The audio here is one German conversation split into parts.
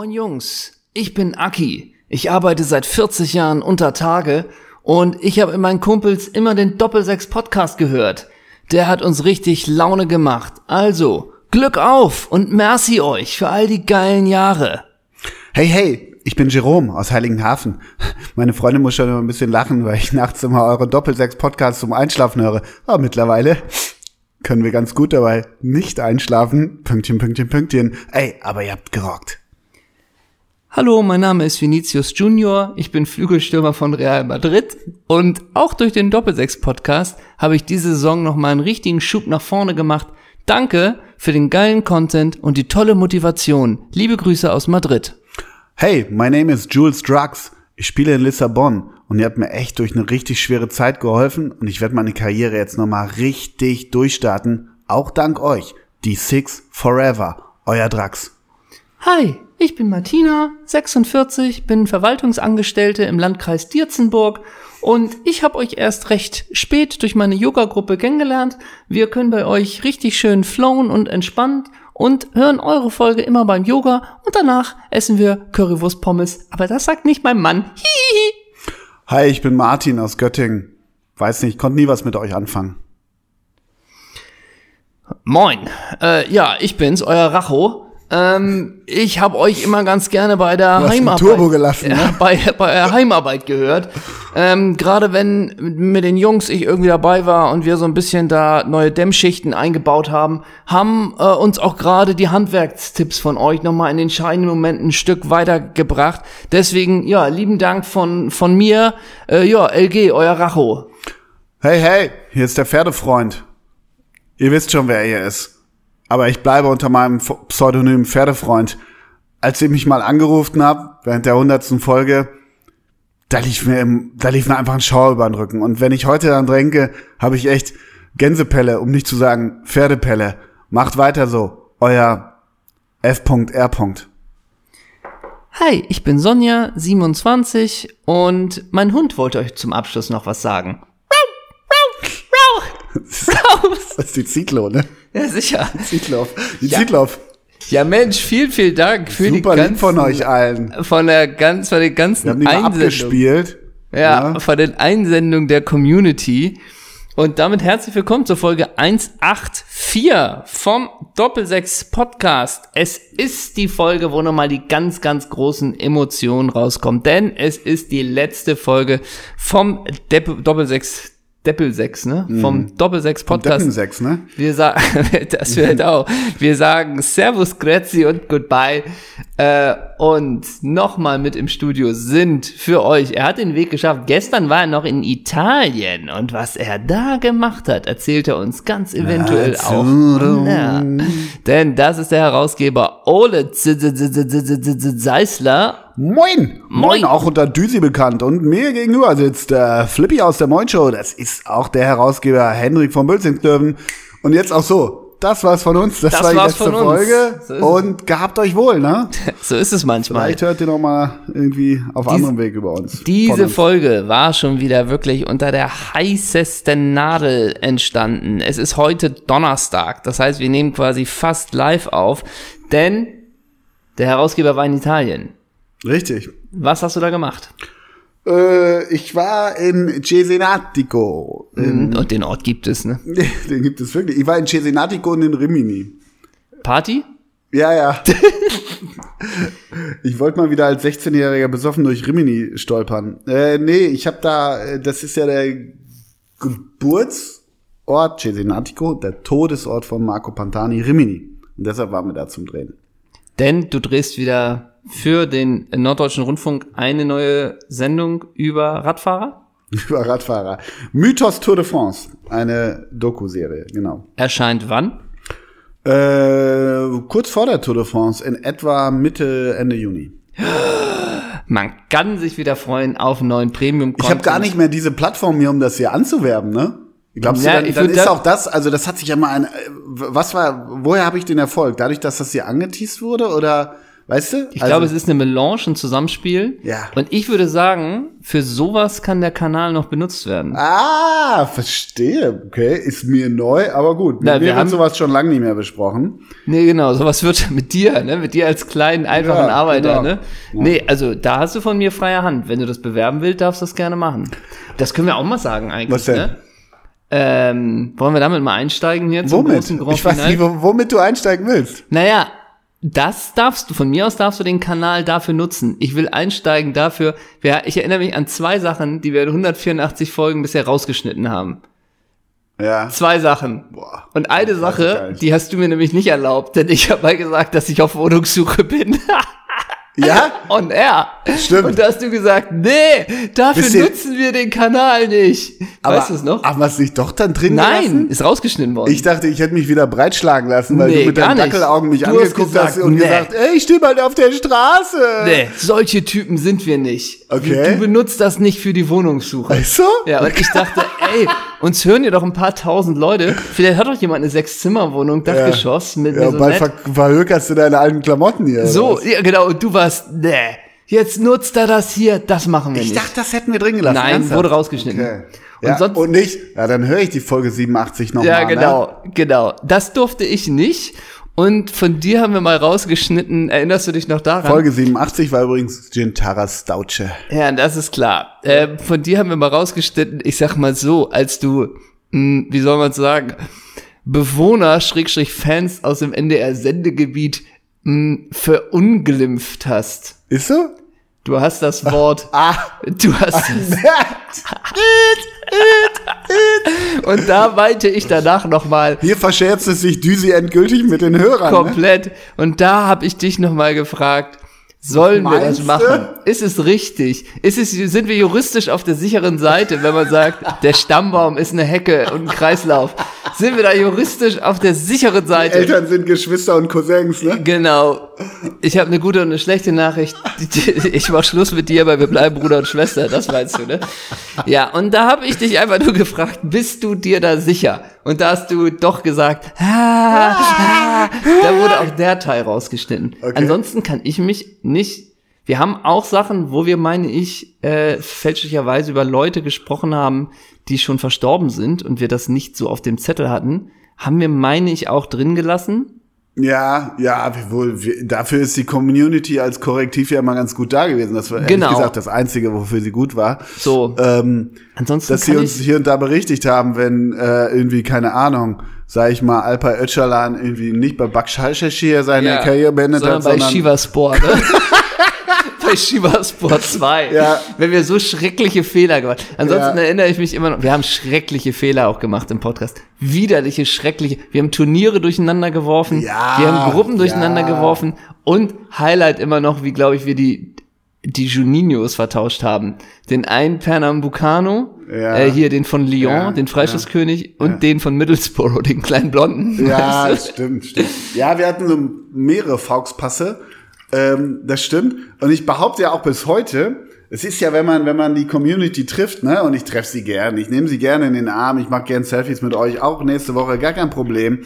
Moin Jungs, ich bin Aki. Ich arbeite seit 40 Jahren unter Tage und ich habe in meinen Kumpels immer den Doppelsechs Podcast gehört. Der hat uns richtig Laune gemacht. Also, Glück auf und merci euch für all die geilen Jahre. Hey, hey, ich bin Jerome aus Heiligenhafen. Meine Freundin muss schon immer ein bisschen lachen, weil ich nachts immer eure Doppelsechs Podcasts zum Einschlafen höre. Aber mittlerweile können wir ganz gut dabei nicht einschlafen. Pünktchen, Pünktchen, Pünktchen. Ey, aber ihr habt gerockt. Hallo, mein Name ist Vinicius Junior, ich bin Flügelstürmer von Real Madrid und auch durch den Doppelsechs Podcast habe ich diese Saison noch mal einen richtigen Schub nach vorne gemacht. Danke für den geilen Content und die tolle Motivation. Liebe Grüße aus Madrid. Hey, my name is Jules Drugs. Ich spiele in Lissabon und ihr habt mir echt durch eine richtig schwere Zeit geholfen und ich werde meine Karriere jetzt noch mal richtig durchstarten, auch dank euch. Die Six Forever, euer Drax. Hi, ich bin Martina, 46, bin Verwaltungsangestellte im Landkreis Dirzenburg und ich habe euch erst recht spät durch meine Yoga-Gruppe kennengelernt. Wir können bei euch richtig schön flowen und entspannt und hören eure Folge immer beim Yoga und danach essen wir Currywurst Pommes. Aber das sagt nicht mein Mann. Hihihi. Hi, ich bin Martin aus Göttingen. Weiß nicht, konnte nie was mit euch anfangen. Moin. Äh, ja, ich bin's, euer Racho. Ähm, ich habe euch immer ganz gerne bei der Heimarbeit, Turbo gelassen, ne? bei, bei der Heimarbeit gehört. Ähm, Gerade wenn mit den Jungs ich irgendwie dabei war und wir so ein bisschen da neue Dämmschichten eingebaut haben, haben äh, uns auch gerade die Handwerkstipps von euch nochmal in den scheinen Momenten ein Stück weitergebracht. Deswegen, ja, lieben Dank von, von mir. Äh, ja, LG, euer Racho. Hey, hey, hier ist der Pferdefreund. Ihr wisst schon, wer ihr ist. Aber ich bleibe unter meinem Pseudonym Pferdefreund. Als ich mich mal angerufen habt, während der hundertsten Folge, da lief mir im, da lief mir einfach ein Schauer über den Rücken. Und wenn ich heute daran denke, habe ich echt Gänsepelle, um nicht zu sagen Pferdepelle. Macht weiter so. Euer F.R. Hi, ich bin Sonja, 27 und mein Hund wollte euch zum Abschluss noch was sagen. Das ist die Zitlo, ne? Ja, sicher. Zitloff. Die Ja. Ja, Mensch, vielen, vielen Dank für Super die lieb ganzen, von euch allen. von der ganz, von den ganzen Wir haben die Einsendungen. abgespielt. Ja, Ja. von den Einsendungen der Community. Und damit herzlich willkommen zur Folge 184 vom Doppelsechs Podcast. Es ist die Folge, wo nochmal die ganz, ganz großen Emotionen rauskommen. Denn es ist die letzte Folge vom Doppelsechs, Deppelsechs, ne? Vom Doppelsechs Podcast. Deppensex, ne? Wir sagen, das wird auch. Wir sagen Servus, Grüezi und Goodbye. Äh, und nochmal mit im Studio sind für euch. Er hat den Weg geschafft. Gestern war er noch in Italien und was er da gemacht hat, erzählt er uns ganz eventuell auch. Ja. Denn das ist der Herausgeber Ole Z- Moin! Moin. Auch unter Düsi bekannt. Und mir gegenüber sitzt der Flippy aus der Moin Show. Das ist auch der Herausgeber Henrik von Bülzingslöwen. Und jetzt auch so. Das war's von uns. Das, Das war die letzte. Folge. So. Und gehabt euch wohl, ne? So ist es manchmal. Vielleicht hört ihr noch mal irgendwie auf anderem Weg über uns. Diese uns. Folge war schon wieder wirklich unter der heißesten Nadel entstanden. Es ist heute Donnerstag, das heißt, wir nehmen quasi fast live auf, denn der Herausgeber war in Italien. Richtig. Was hast du da gemacht? Äh, ich war in Cesenatico. In, Und den Ort gibt es, ne? den gibt es wirklich. Ich war in Cesenatico und in Rimini. Party? Ja, ja. ich wollte mal wieder als 16-Jähriger besoffen durch Rimini stolpern. Äh, nee, ich habe da, äh, das ist ja der Geburtsort Cesenatico, der Todesort von Marco Pantani, Rimini. Und deshalb waren wir da zum Drehen. Denn du drehst wieder für den Norddeutschen Rundfunk eine neue Sendung über Radfahrer. Über Radfahrer. Mythos Tour de France, eine Doku-Serie, genau. Erscheint wann? Äh, kurz vor der Tour de France, in etwa Mitte, Ende Juni. Man kann sich wieder freuen auf einen neuen premium Ich habe gar nicht mehr diese Plattform hier, um das hier anzuwerben, ne? Glaubst Ja, du, ich dann, dann ist auch das, also das hat sich ja mal ein, äh, was war, woher habe ich den Erfolg? Dadurch, dass das hier angeteased wurde oder weißt du? Ich glaube, es ist eine Melange, ein Zusammenspiel. Ja. Und ich würde sagen, für sowas kann der Kanal noch benutzt werden. Ah, verstehe. Okay, ist mir neu, aber gut. Na, wir haben- sowas schon lange nicht mehr besprochen. Nee, genau, sowas wird mit dir, ne? Mit dir als kleinen, einfachen Ja, Arbeiter, genau. ne? Nee, also da hast du von mir freie Hand. Wenn du das bewerben willst, darfst du das gerne machen. Das können wir auch mal sagen eigentlich, Was denn? ne? Ähm, wollen wir damit mal einsteigen hier zum Womit? großen Grand Ich weiß nicht, wo- womit du einsteigen willst. Naja, das darfst du, von mir aus darfst du den Kanal dafür nutzen. Ich will einsteigen dafür. Ja, ich erinnere mich an zwei Sachen, die wir in 184 Folgen bisher rausgeschnitten haben. Ja. Zwei Sachen. Boah. Und eine Sache, die hast du mir nämlich nicht erlaubt, denn ich habe mal gesagt, dass ich auf Wohnungssuche bin. Ja? On air. Stimmt. Und da hast du gesagt, nee, dafür ihr- nutzen wir den Kanal nicht. weißt du es noch? Haben wir es nicht doch dann drin Nein, gelassen? ist rausgeschnitten worden. Ich dachte, ich hätte mich wieder breitschlagen lassen, weil Nee, du mit deinen nicht. Dackelaugen mich Du hast angeguckt gesagt, hast und nee. gesagt, ey, ich stehe bald auf der Straße. nee, solche Typen sind wir nicht. Okay. Du benutzt das nicht für die Wohnungssuche. Weißt du? Ja, und ich dachte, ey, uns hören ja doch ein paar tausend Leute. Vielleicht hat doch jemand eine Sechs-Zimmer-Wohnung, Dachgeschoss mit Ja, so bald ver verhökerst du deine alten Klamotten hier. So, ja, genau, und du warst, nee, jetzt nutzt er das hier, das machen wir Ich nicht. dachte, das hätten wir drin gelassen. Nein, ernsthaft? wurde rausgeschnitten. Okay. Und ja, sonst- und nicht, ja, dann höre ich die Folge 87 nochmal. Ja, Ne? genau, genau. Das durfte ich nicht. Und von dir haben wir mal rausgeschnitten, erinnerst du dich noch daran? Folge 87 war übrigens Gintara Stauche. Ja, das ist klar. Ähm, von dir haben wir mal rausgeschnitten, ich sag mal so, als du, mh, wie soll man sagen, Bewohner, Schrägstrich Fans aus dem NDR-Sendegebiet mh, verunglimpft hast. Ist so? Du hast das Wort, Ah. du hast das, und da meinte ich danach nochmal, Hier verscherzt es sich Düsi endgültig mit den Hörern. Ne? komplett. Und da habe ich dich nochmal gefragt, sollen wir das machen? Ist es richtig? Ist es, sind wir juristisch auf der sicheren Seite, wenn man sagt, der Stammbaum ist eine Hecke und ein Kreislauf? Sind wir da juristisch auf der sicheren Seite? Eltern sind Geschwister und Cousins, ne? Genau. Ich habe eine gute und eine schlechte Nachricht. Ich mach Schluss mit dir, weil wir bleiben Bruder und Schwester. Das meinst du, ne? Ja, und da habe ich dich einfach nur gefragt, bist du dir da sicher? Und da hast du doch gesagt, ah, ah. da wurde auch der Teil rausgeschnitten. Okay. Ansonsten kann ich mich nicht. Wir haben auch Sachen, wo wir, meine ich, äh, fälschlicherweise über Leute gesprochen haben, die schon verstorben sind und wir das nicht so auf dem Zettel hatten. Haben wir, meine ich, auch drin gelassen. Ja, ja, wohl, wir, dafür ist die Community als Korrektiv ja immer ganz gut da gewesen. Das war ehrlich Genau. gesagt das Einzige, wofür sie gut war. So. Ähm, Ansonsten dass sie uns hier und da berichtigt haben, wenn äh, irgendwie, keine Ahnung, sag ich mal, Alpay Öcalan irgendwie nicht bei Bakshashir seine Ja, Karriere beendet sondern hat, bei sondern Shiva Sport. Ne? bei Shiva Sport 2. Ja. Wenn wir so schreckliche Fehler gemacht Ansonsten Ja. erinnere ich mich immer noch, wir haben schreckliche Fehler auch gemacht im Podcast. Widerliche, schreckliche. Wir haben Turniere durcheinander geworfen. Ja, wir haben Gruppen durcheinander ja. geworfen. Und Highlight immer noch, wie glaube ich, wir die, die Juninhos vertauscht haben. Den einen Pernambucano, Ja. äh, hier den von Lyon, Ja, den Freischusskönig und den von Middlesbrough, den kleinen Blonden. Ja, Weißt das stimmt, stimmt. Ja, wir hatten so mehrere Fauxpasse. Ähm, das stimmt. Und ich behaupte ja auch bis heute, es ist ja, wenn man, wenn man die Community trifft, ne, und ich treffe sie gern, ich nehme sie gerne in den Arm, ich mache gern Selfies mit euch, auch nächste Woche, gar kein Problem.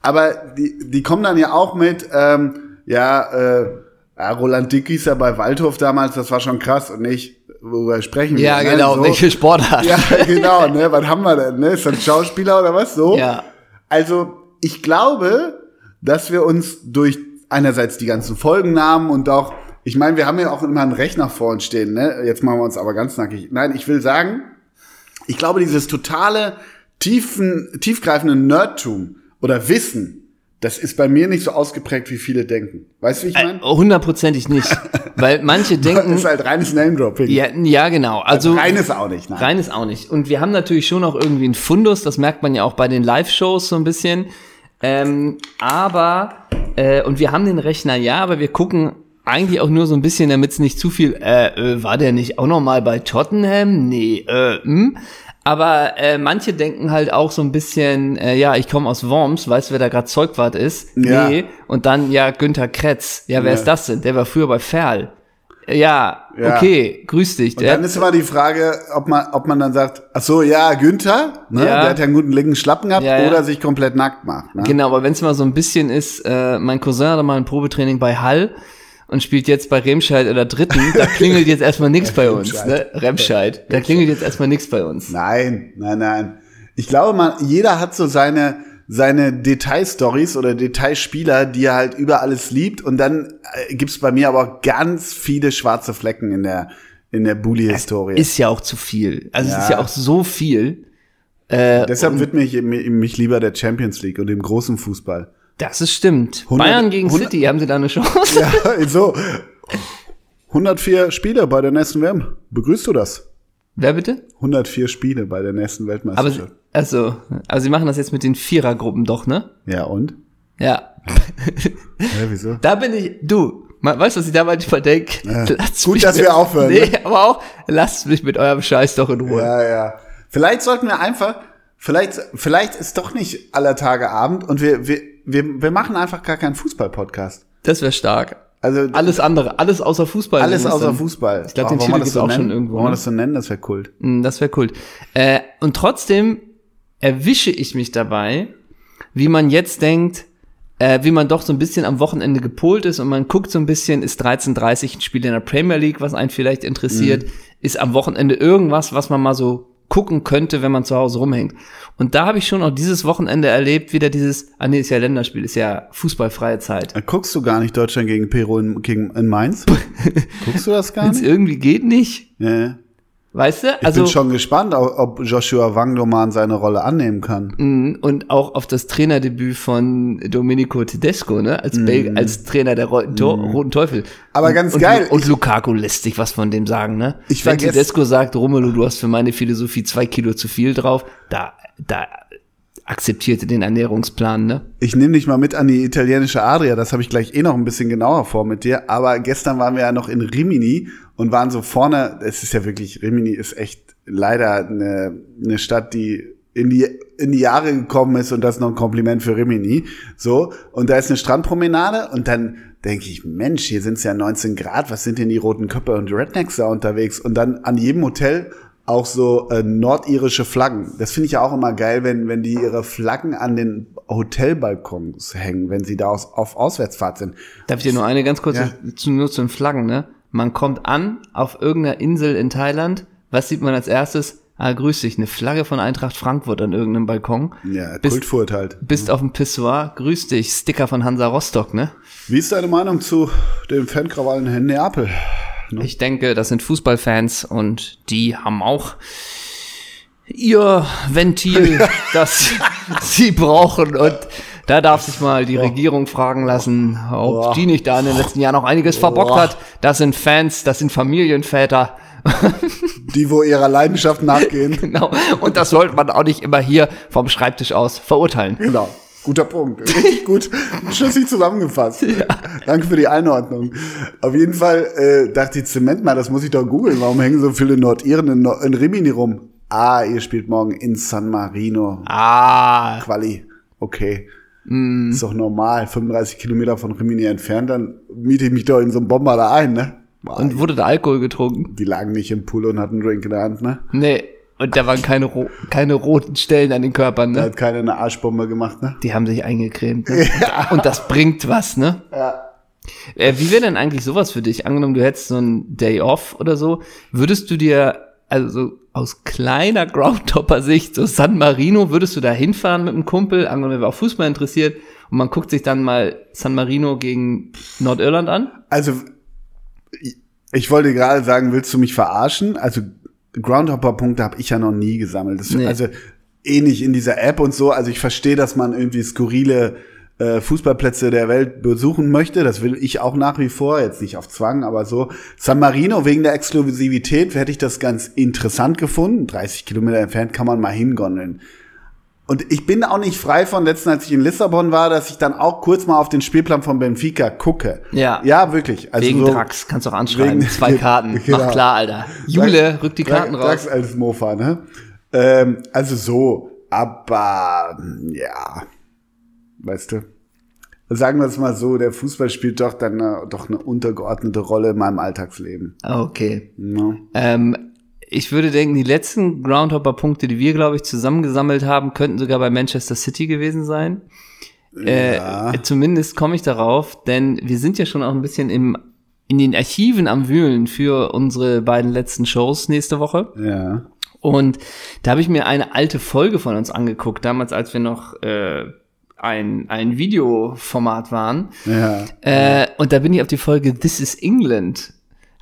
Aber die, die kommen dann ja auch mit, ähm, ja, äh, ja, Roland Dick ja bei Waldhof damals, das war schon krass und nicht, worüber sprechen wir. Ja, ne? genau, So. welche Sportart. Ja, genau, ne, was haben wir denn, ne, ist das ein Schauspieler oder was, so? Ja. Also, ich glaube, dass wir uns durch einerseits die ganzen Folgennamen und auch, ich meine, wir haben ja auch immer einen Rechner vor uns stehen, ne? Jetzt machen wir uns aber ganz nackig. Nein, ich will sagen, ich glaube, dieses totale, tiefen, tiefgreifende Nerdtum oder Wissen, das ist bei mir nicht so ausgeprägt, wie viele denken. Weißt du, wie ich meine? Hundertprozentig nicht. Weil manche Das denken, ist halt reines Name-Dropping. ja, ja, genau. Also, Reines auch nicht, nein. rein ist auch nicht. Und wir haben natürlich schon auch irgendwie einen Fundus, das merkt man ja auch bei den Live-Shows so ein bisschen. Ähm, aber, äh, und wir haben den Rechner, ja, aber wir gucken eigentlich auch nur so ein bisschen, damit es nicht zu viel, äh, äh, war der nicht auch noch mal bei Tottenham? Nee, äh, hm. Aber äh, manche denken halt auch so ein bisschen, äh, ja, ich komme aus Worms, weißt du, wer da gerade Zeugwart ist? Ja. Nee. Und dann, ja, Günther Kretz. Ja, wer Ja. ist das denn? Der war früher bei Ferl. Ja, Ja. okay, grüß dich. Und dann ist immer die Frage, ob man, ob man dann sagt, ach so, ja, Günther, ne, Ja. der hat ja einen guten linken Schlappen gehabt, Ja, oder sich komplett nackt macht. Ne? Genau, aber wenn es mal so ein bisschen ist, äh, mein Cousin hatte mal ein Probetraining bei Hall und spielt jetzt bei Remscheid oder Dritten, da klingelt jetzt erstmal nichts bei uns, ne? Remscheid. Da klingelt jetzt erstmal nichts bei uns. Nein, nein, nein. Ich glaube mal, jeder hat so seine, seine Detailstories oder Detailspieler, die er halt über alles liebt. Und dann äh, gibt's bei mir aber auch ganz viele schwarze Flecken in der, in der Bully-Historie. Ist ja auch zu viel. Also es Ja. ist ja auch so viel. Deshalb widme ich mich lieber der Champions League und dem großen Fußball. Das ist stimmt. 100 Bayern gegen 100 City, haben sie da eine Chance? Ja, so. 104 Spiele bei der nächsten WM. Begrüßt du das? Wer bitte? 104 Spiele bei der nächsten Aber Weltmeisterschaft. Also, also sie machen das jetzt mit den Vierergruppen doch, ne? ja, und? Ja. Ja, wieso? Da bin ich, du, weißt du, was ich da manchmal denke? Lasst gut, mich dass mit- wir aufhören, Nee, ne? aber auch, lasst mich mit eurem Scheiß doch in Ruhe. Ja, ja. Vielleicht sollten wir einfach, vielleicht, vielleicht ist doch nicht aller Tage Abend und wir, wir, wir, wir machen einfach gar keinen Fußball-Podcast. Das wäre stark. Also Alles andere, alles außer Fußball. alles außer dann. Fußball. Ich glaub, den Titel das gibt's auch nennen? schon irgendwo, Wollen wir ne? das so nennen? Das wäre Kult. Mm, Das wäre cool. Äh, und trotzdem erwische ich mich dabei, wie man jetzt denkt, äh, wie man doch so ein bisschen am Wochenende gepolt ist und man guckt so ein bisschen, ist 13.30 ein Spiel in der Premier League, was einen vielleicht interessiert, ist am Wochenende irgendwas, was man mal so gucken könnte, wenn man zu Hause rumhängt. Und da habe ich schon auch dieses Wochenende erlebt, wieder dieses, ah nee, ist ja Länderspiel, ist ja fußballfreie Zeit. Äh, Guckst du gar nicht Deutschland gegen Peru in, gegen, in Mainz? Guckst du das gar Wenn's nicht? irgendwie geht nicht, ja. Weißt du? Ich Also bin schon gespannt, ob Joshua Wangdoman seine Rolle annehmen kann. Mhm, und auch auf das Trainerdebüt von Domenico Tedesco, ne, als, Bel als Trainer der Roten, Tor Roten Teufel. Mhm. Aber und, ganz und, geil. Und Lukaku lässt sich was von dem sagen, ne? Ich Wenn Tedesco sagt, Romelu, du hast für meine Philosophie zwei Kilo zu viel drauf, da, da akzeptierte den Ernährungsplan, ne? Ich nehme dich mal mit an die italienische Adria, das habe ich gleich eh noch ein bisschen genauer vor mit dir. Aber gestern waren wir ja noch in Rimini und waren so vorne, es ist ja wirklich, Rimini ist echt leider eine, eine Stadt, die in die, in die Jahre gekommen ist und das ist noch ein Kompliment für Rimini. So, und da ist eine Strandpromenade und dann denke ich, Mensch, hier sind es ja 19 Grad, was sind denn die roten Köpfe und Rednecks da unterwegs? Und dann an jedem Hotel auch so äh, nordirische Flaggen. Das finde ich ja auch immer geil, wenn, wenn die ihre Flaggen an den Hotelbalkons hängen, wenn sie da aus, auf Auswärtsfahrt sind. Darf ich dir nur eine ganz kurze, Ja. zu, nur zu den Flaggen, ne? Man kommt an auf irgendeiner Insel in Thailand, was sieht man als erstes? Ah, grüß dich, eine Flagge von Eintracht Frankfurt an irgendeinem Balkon. Ja, Bist- Kultfurt halt. Bist auf dem Pissoir, grüß dich, Sticker von Hansa Rostock, ne? Wie ist deine Meinung zu den Fankrawallen in Neapel? Ich denke, das sind Fußballfans und die haben auch ihr Ventil, das sie brauchen und da darf sich mal die Regierung fragen lassen, ob die nicht da in den letzten Jahren auch einiges verbockt hat. Das sind Fans, das sind Familienväter. Die, wo ihrer Leidenschaft nachgehen. Genau. Und das sollte man auch nicht immer hier vom Schreibtisch aus verurteilen. Genau. Guter Punkt. Richtig gut. Schlüssig zusammengefasst. Danke für die Einordnung. Auf jeden Fall äh, dachte ich, Zement mal, das muss ich doch googeln. Warum hängen so viele Nordiren in, Nor- in Rimini rum? Ah, ihr spielt morgen in San Marino. Ah, Quali. Okay. Ist doch normal. 35 Kilometer von Rimini entfernt, dann miete ich mich doch in so einen Bomber da ein, ne? und wurde da Alkohol getrunken? die lagen nicht im Pool und hatten einen Drink in der Hand, ne? Nee. Und da waren keine, ro keine roten Stellen an den Körpern, Da ne? hat keiner eine Arschbombe gemacht, ne? Die haben sich eingecremt. Ne? Und das bringt was, ne? Äh, wie wäre denn eigentlich sowas für dich? Angenommen, du hättest so einen Day off oder so, würdest du dir, also so aus kleiner Groundhopper-Sicht, so San Marino, würdest du da hinfahren mit einem Kumpel, angenommen, wir auch Fußball interessiert, und man guckt sich dann mal San Marino gegen Nordirland an? Also, ich- ich wollte gerade sagen, willst du mich verarschen? Also, Groundhopper-Punkte habe ich ja noch nie gesammelt. Das, Nee. Also, ähnlich in dieser App und so. Also, ich verstehe, dass man irgendwie skurrile äh, Fußballplätze der Welt besuchen möchte. Das will ich auch nach wie vor, jetzt nicht auf Zwang, aber so. San Marino, wegen der Exklusivität, hätte ich das ganz interessant gefunden. 30 Kilometer entfernt kann man mal hingondeln. Und ich bin auch nicht frei von letzten, als ich in Lissabon war, dass ich dann auch kurz mal auf den Spielplan von Benfica gucke. Ja. Ja, wirklich. Also wegen so, Drax, kannst du auch anschreiben. wegen- Zwei Karten. Genau. Mach klar, Alter. Jule, rück die Karten raus. Drax als Mofa, ne? Ähm, also so, aber ja, weißt du. Sagen wir es mal so, der Fußball spielt doch dann eine, doch eine untergeordnete Rolle in meinem Alltagsleben. Okay. Ne? Ähm, ich würde denken, die letzten Groundhopper-Punkte, die wir, glaube ich, zusammengesammelt haben, könnten sogar bei Manchester City gewesen sein. Äh, Ja. Zumindest komme ich darauf, denn wir sind ja schon auch ein bisschen im in den Archiven am Wühlen für unsere beiden letzten Shows nächste Woche. Ja. Und da habe ich mir eine alte Folge von uns angeguckt, damals als wir noch äh, ein, ein Videoformat waren. Ja. Äh, und da bin ich auf die Folge This is England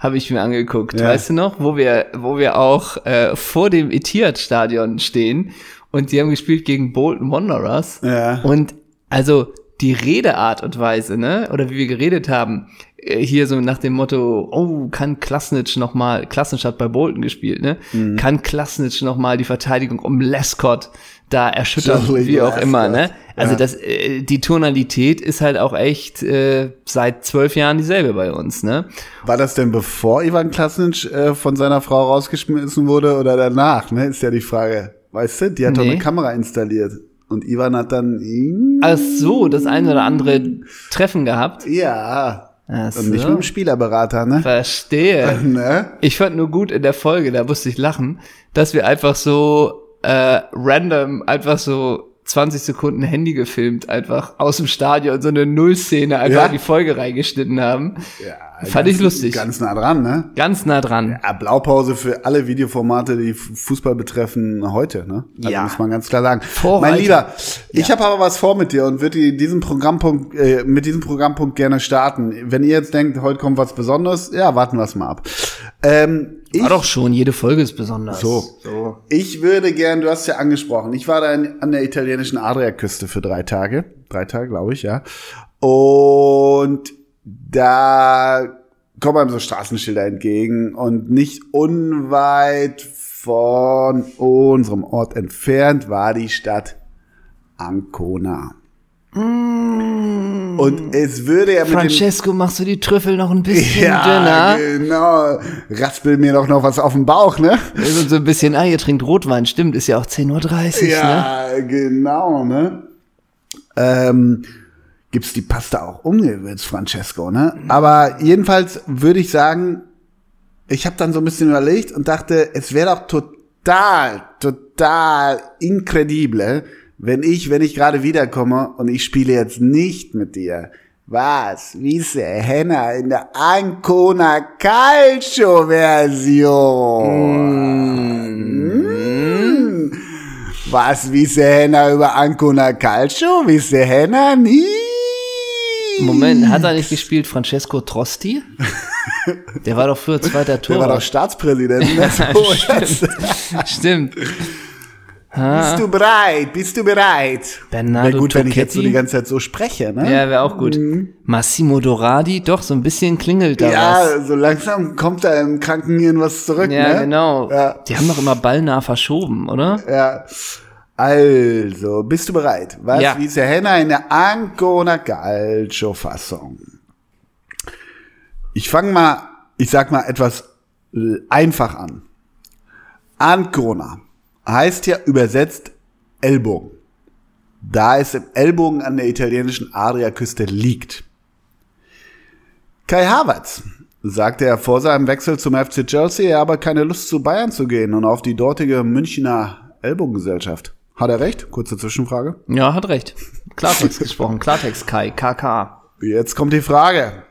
habe ich mir angeguckt, Ja. weißt du noch, wo wir, wo wir auch äh, vor dem Etihad-Stadion stehen und die haben gespielt gegen Bolton Wanderers. Ja. Und also die Redeart und Weise, ne, oder wie wir geredet haben, äh, hier so nach dem Motto, oh, kann Klasnitsch noch mal, Klasnitsch hat bei Bolton gespielt, ne, Mhm. kann Klasnitsch noch mal die Verteidigung um Lescott da erschüttern, Joey wie auch immer, ne? Lescott, Also ja. das, äh, die Tonalität ist halt auch echt äh, seit zwölf Jahren dieselbe bei uns, ne? War das denn bevor Ivan Klasnic äh, von seiner Frau rausgeschmissen wurde oder danach? Ne, ist ja die Frage. Weißt du, die hat doch Nee. eine Kamera installiert. Und Ivan hat dann ihn. Ach so, das eine oder andere Treffen gehabt. Ja. Ach Und nicht so. mit dem Spielerberater, ne? Verstehe. ne? Ich fand nur gut in der Folge, da musste ich lachen, dass wir einfach so äh, random, einfach so 20 Sekunden Handy gefilmt, einfach aus dem Stadion, so eine Nullszene einfach Ja. in die Folge reingeschnitten haben. Ja, Fand ganz, ich lustig. Ganz nah dran, ne? Ganz nah dran. Ja, Blaupause für alle Videoformate, die Fußball betreffen, heute, ne? Also Ja. muss man ganz klar sagen. Vorreiter. Mein Lieber, ich habe aber was vor mit dir und würde diesen Programmpunkt, äh, mit diesem Programmpunkt gerne starten. Wenn ihr jetzt denkt, heute kommt was Besonderes, ja, warten wir es mal ab. Ähm, ich, War doch schon, jede Folge ist besonders. So. so. ich würde gern, du hast ja angesprochen, ich war da in, an der italienischen Adriaküste für drei Tage. Drei Tage, glaube ich, ja. Und da kommen einem so Straßenschilder entgegen und nicht unweit von unserem Ort entfernt war die Stadt Ancona. Und es würde ja mit Francesco, machst du die Trüffel noch ein bisschen ja, dünner? genau. Raspel mir doch noch was auf den Bauch, ne? Und so ein bisschen, ah, ihr trinkt Rotwein, stimmt, ist ja auch 10.30 Uhr, ne? Ja, genau, ne? Ähm, gibt's die Pasta auch ungewürzt, Francesco, ne? Aber jedenfalls würde ich sagen, ich habe dann so ein bisschen überlegt und dachte, es wäre doch total, total incredible, wenn ich, wenn ich gerade wiederkomme und ich spiele jetzt nicht mit dir. Was? Wiese Henna in der Ancona Calcio Version. Mm. Was Wiese Henna über Ancona Calcio? Wiese Henna nie. Moment, hat er nicht gespielt Francesco Trosti? Der war doch früher zweiter Der war doch. Staatspräsident. jetzt. Stimmt. Bist du bereit? Bist du bereit? Bernardo Wäre gut, wenn ich jetzt so Tocchetti? die ganze Zeit so spreche, ne? Ja, wäre auch gut. Massimo Doradi, doch, so ein bisschen klingelt da was. Ja, so langsam kommt da im Krankenhirn was zurück, Ja, ne? genau. Ja. Die haben doch immer ballnah verschoben, oder? Ja. Also, bist du bereit? Was Ja. wie der Henna in der Ancona Calcio Fassung? Ich fange mal, ich sag mal etwas äh, einfach an. Ancona heißt ja übersetzt Ellbogen. Da es im Ellbogen an der italienischen Adriaküste liegt. Kai Havertz sagte er vor seinem Wechsel zum FC Chelsea, er habe keine Lust zu Bayern zu gehen und auf die dortige Münchner Ellbogengesellschaft. Hat er recht? Kurze Zwischenfrage. Ja, hat recht. Klartext gesprochen. Klartext Kai, KK. Jetzt kommt die Frage.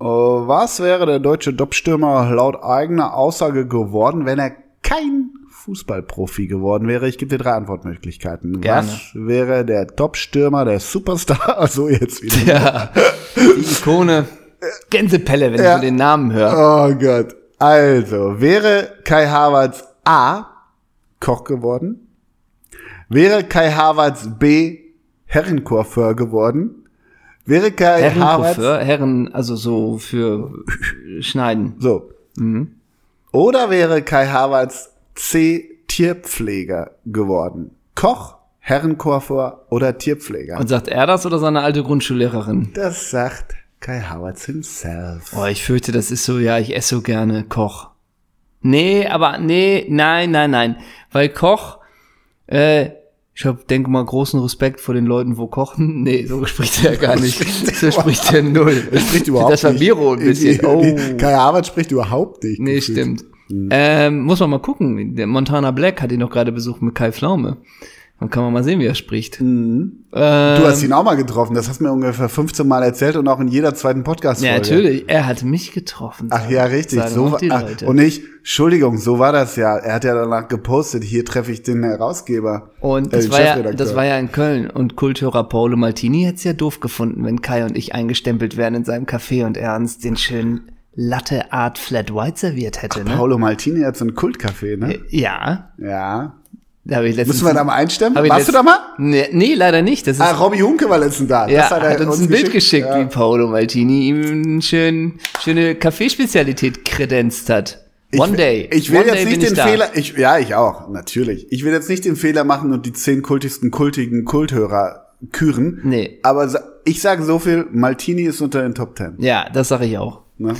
Äh, Was wäre der deutsche Topstürmer laut eigener Aussage geworden, wenn er kein Fußballprofi geworden wäre? Ich gebe dir drei Antwortmöglichkeiten. Gerne. Was wäre der Topstürmer, der Superstar? Also jetzt wieder. Ja, die Ikone. Gänsepelle, wenn Ja. ich so den Namen höre. Oh Gott. Also, wäre Kai Havertz A. Koch geworden? Wäre Kai Havertz B. Herrencoiffeur geworden? Wäre Kai Havertz Herrencoiffeur, Herren, also so für Schneiden. so. Oder wäre Kai Havertz C. Tierpfleger geworden? Koch, Herrencoiffeur oder Tierpfleger? Und sagt er das oder seine alte Grundschullehrerin? das sagt Kai Havertz himself. Oh, ich fürchte, das ist so, ja, ich esse so gerne Koch. Nee, aber nee, nein, nein, nein. Weil Koch, äh, ich hab, denke mal, großen Respekt vor den Leuten, wo kochen. Nee, so spricht er gar nicht. So spricht er null. Er spricht überhaupt Das war nicht. Miro ein bisschen. Oh. Kai Havertz spricht überhaupt nicht. Nee, gefühlt. stimmt. Ähm, muss man mal gucken. Der Montana Black hat ihn doch gerade besucht mit Kai Pflaume. Dann kann man mal sehen, wie er spricht. Mhm. Du Ähm, hast ihn auch mal getroffen, das hast du mir ungefähr 15 Mal erzählt und auch in jeder zweiten Podcast-Folge. Ja, natürlich. Er hat mich getroffen. Ach ja, richtig. So ach, und ich, Entschuldigung, so war das ja. Er hat ja danach gepostet, hier treffe ich den Herausgeber. Und äh, das, den war ja, das war ja in Köln. Und Kulthörer Paolo Maltini hätte es ja doof gefunden, wenn Kai und ich eingestempelt wären in seinem Café und er uns den schönen Latte Art Flat White serviert hätte. Ne? Paolo Maltini hat so ein Kultcafé, ne? Ja, Ja. da ich. Müssen wir da mal einstimmen? ich Warst du da mal? Nee, nee, leider nicht. Das ist Ah, Robbie Hunke war letztens da. Ja, Das hat, er uns ein Bild geschickt, Ja. wie Paolo Maltini ihm eine schön, schöne Kaffeespezialität kredenzt hat. One ich, day. Ich will One jetzt nicht den da. Fehler, ich, ja, ich auch, natürlich. Ich will jetzt nicht den Fehler machen und die zehn kultigsten, kultigen Kulthörer küren. Nee. Aber ich sage so viel, Maltini ist unter den Top Ten. Ja, das sage ich auch. Ne?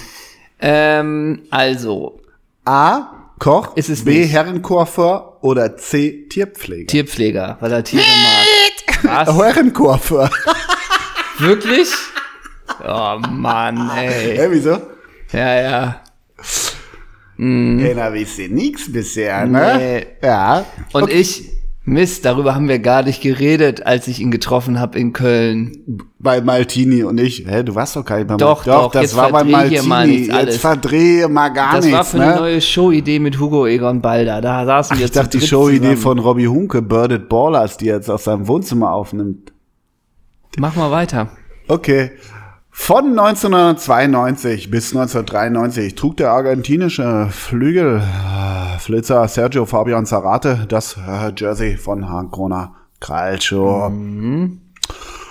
Ähm, also, A, Koch, Ist es B, nicht. Herrenkoiffeur oder C, Tierpfleger. Tierpfleger, weil er Tiere mag. Was? Herrenkoiffeur. Wirklich? Oh Mann, ey. Hä, wieso? Ja, ja. Ey, na, wisst ihr nix bisher, ne? Nee. Ja. Und ich, Mist, darüber haben wir gar nicht geredet, als ich ihn getroffen habe in Köln. Bei Maltini und ich. Hä, du warst doch gar nicht bei Doch, Maltini. doch, das jetzt war bei Maltini. jetzt verdrehe mal gar Das nichts, war für ne? eine neue Showidee mit Hugo Egon Balder. Da saßen wir Ich dachte, die Showidee von Robbie Hunke, Birded Ballers, die er jetzt aus seinem Wohnzimmer aufnimmt. Mach mal weiter. Okay. Von 1992 bis 1993 trug der argentinische Flügelflitzer Sergio Fabian Zarate das äh, Jersey von Hankroner Calcio.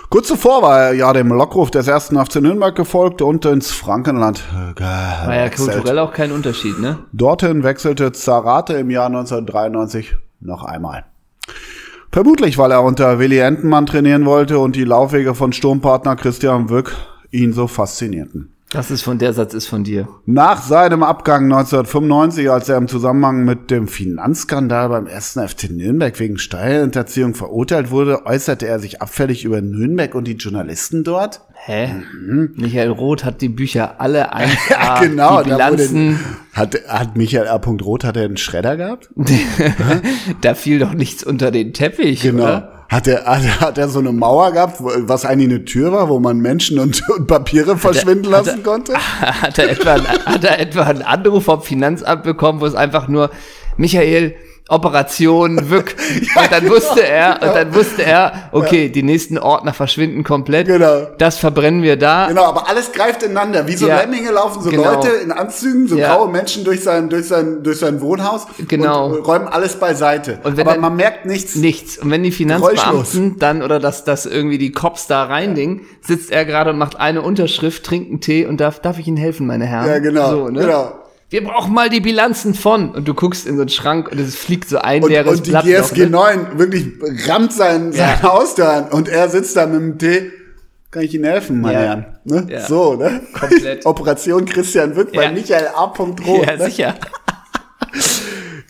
Kurz zuvor war er ja dem Lockruf des ersten FC Nürnberg gefolgt und ins Frankenland äh, War ja gewechselt. kulturell auch kein Unterschied, ne? Dorthin wechselte Zarate im Jahr 1993 noch einmal. Vermutlich, weil er unter Willi Entenmann trainieren wollte und die Laufwege von Sturmpartner Christian Wück ihn so faszinierten. Das ist von der Satz ist von dir. Nach seinem Abgang 1995, als er im Zusammenhang mit dem Finanzskandal beim 1. FC Nürnberg wegen Steuerhinterziehung verurteilt wurde, äußerte er sich abfällig über Nürnberg und die Journalisten dort. Hä? Michael Roth hat die Bücher alle 1A, Mhm. Ja, genau. die da wurde- Bilanzen, hat, hat Michael A. Roth, hat er einen Schredder gehabt? da fiel doch nichts unter den Teppich, Genau. oder? Hat er, hat, hat er so eine Mauer gehabt, was eigentlich eine Tür war, wo man Menschen und, und Papiere verschwinden hat lassen konnte? Hat er, etwa, hat er etwa einen Anruf vom Finanzamt bekommen, wo es einfach nur, Michael, Operation Wück. und dann wusste er, und dann wusste er, okay, die nächsten Ordner verschwinden komplett. Genau. Das verbrennen wir da. Genau, aber alles greift ineinander. Wie so Ja, Lemminge laufen so genau. Leute in Anzügen, so Ja. graue Menschen durch sein, durch sein, durch sein Wohnhaus Genau. und räumen alles beiseite. Und wenn aber man merkt nichts. Nichts. Und wenn die Finanzbeamten dann oder dass das irgendwie die Cops da reindingen, sitzt er gerade und macht eine Unterschrift, trinkt einen Tee und darf, darf ich Ihnen helfen, meine Herren? Ja, genau. So, ne? genau. Wir brauchen mal die Bilanzen von. Und du guckst in so einen Schrank und es fliegt so ein Und, leeres und die Blatt. GSG noch, ne? 9 wirklich rammt sein, sein Ja. Haus da an und er sitzt da mit dem Tee. Kann ich Ihnen helfen, meine Ja. Herren? Ne? Ja. So, ne? Komplett. Operation Christian Wück bei. Michael A. Roth. Ja, ne? sicher.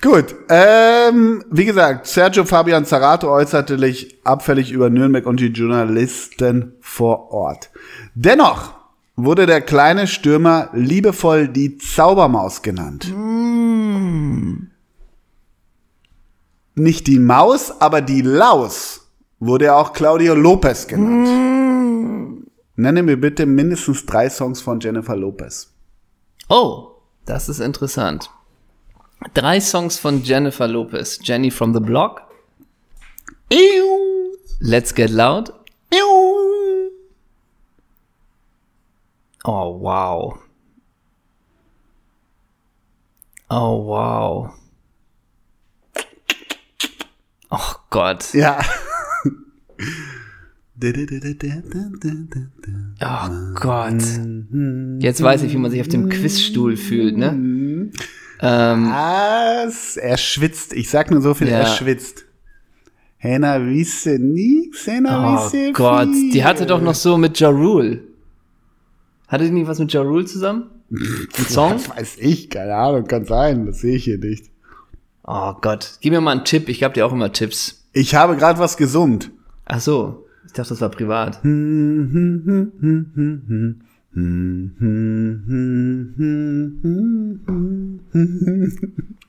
Gut, ähm, wie gesagt, Sergio Fabian Zarato äußerte sich abfällig über Nürnberg und die Journalisten vor Ort. Dennoch wurde der kleine Stürmer liebevoll die Zaubermaus genannt. Nicht die Maus, aber die Laus wurde er auch Claudio Lopez genannt. Nenne mir bitte mindestens drei Songs von Jennifer Lopez. Oh, das ist interessant. Drei Songs von Jennifer Lopez. Jenny from the Block, Let's Get Loud. Oh, wow. Oh, wow. Oh Gott. Ja. Oh Gott. Jetzt weiß ich, wie man sich auf dem Quizstuhl fühlt, ne? Ähm, Was? Er schwitzt. Ich sag nur so viel, Ja. er schwitzt. Hena wisse nix, Hena oh wisse Gott. viel. Die hatte doch noch so mit Ja Rule. Hatte die nicht was mit Ja Rule zusammen? Ein Song? Was weiß ich, keine Ahnung, kann sein, das sehe ich hier nicht. Oh Gott. Gib mir mal einen Tipp. Ich gab dir auch immer Tipps. Ich habe gerade was gesummt. Ach so. Ich dachte, das war privat.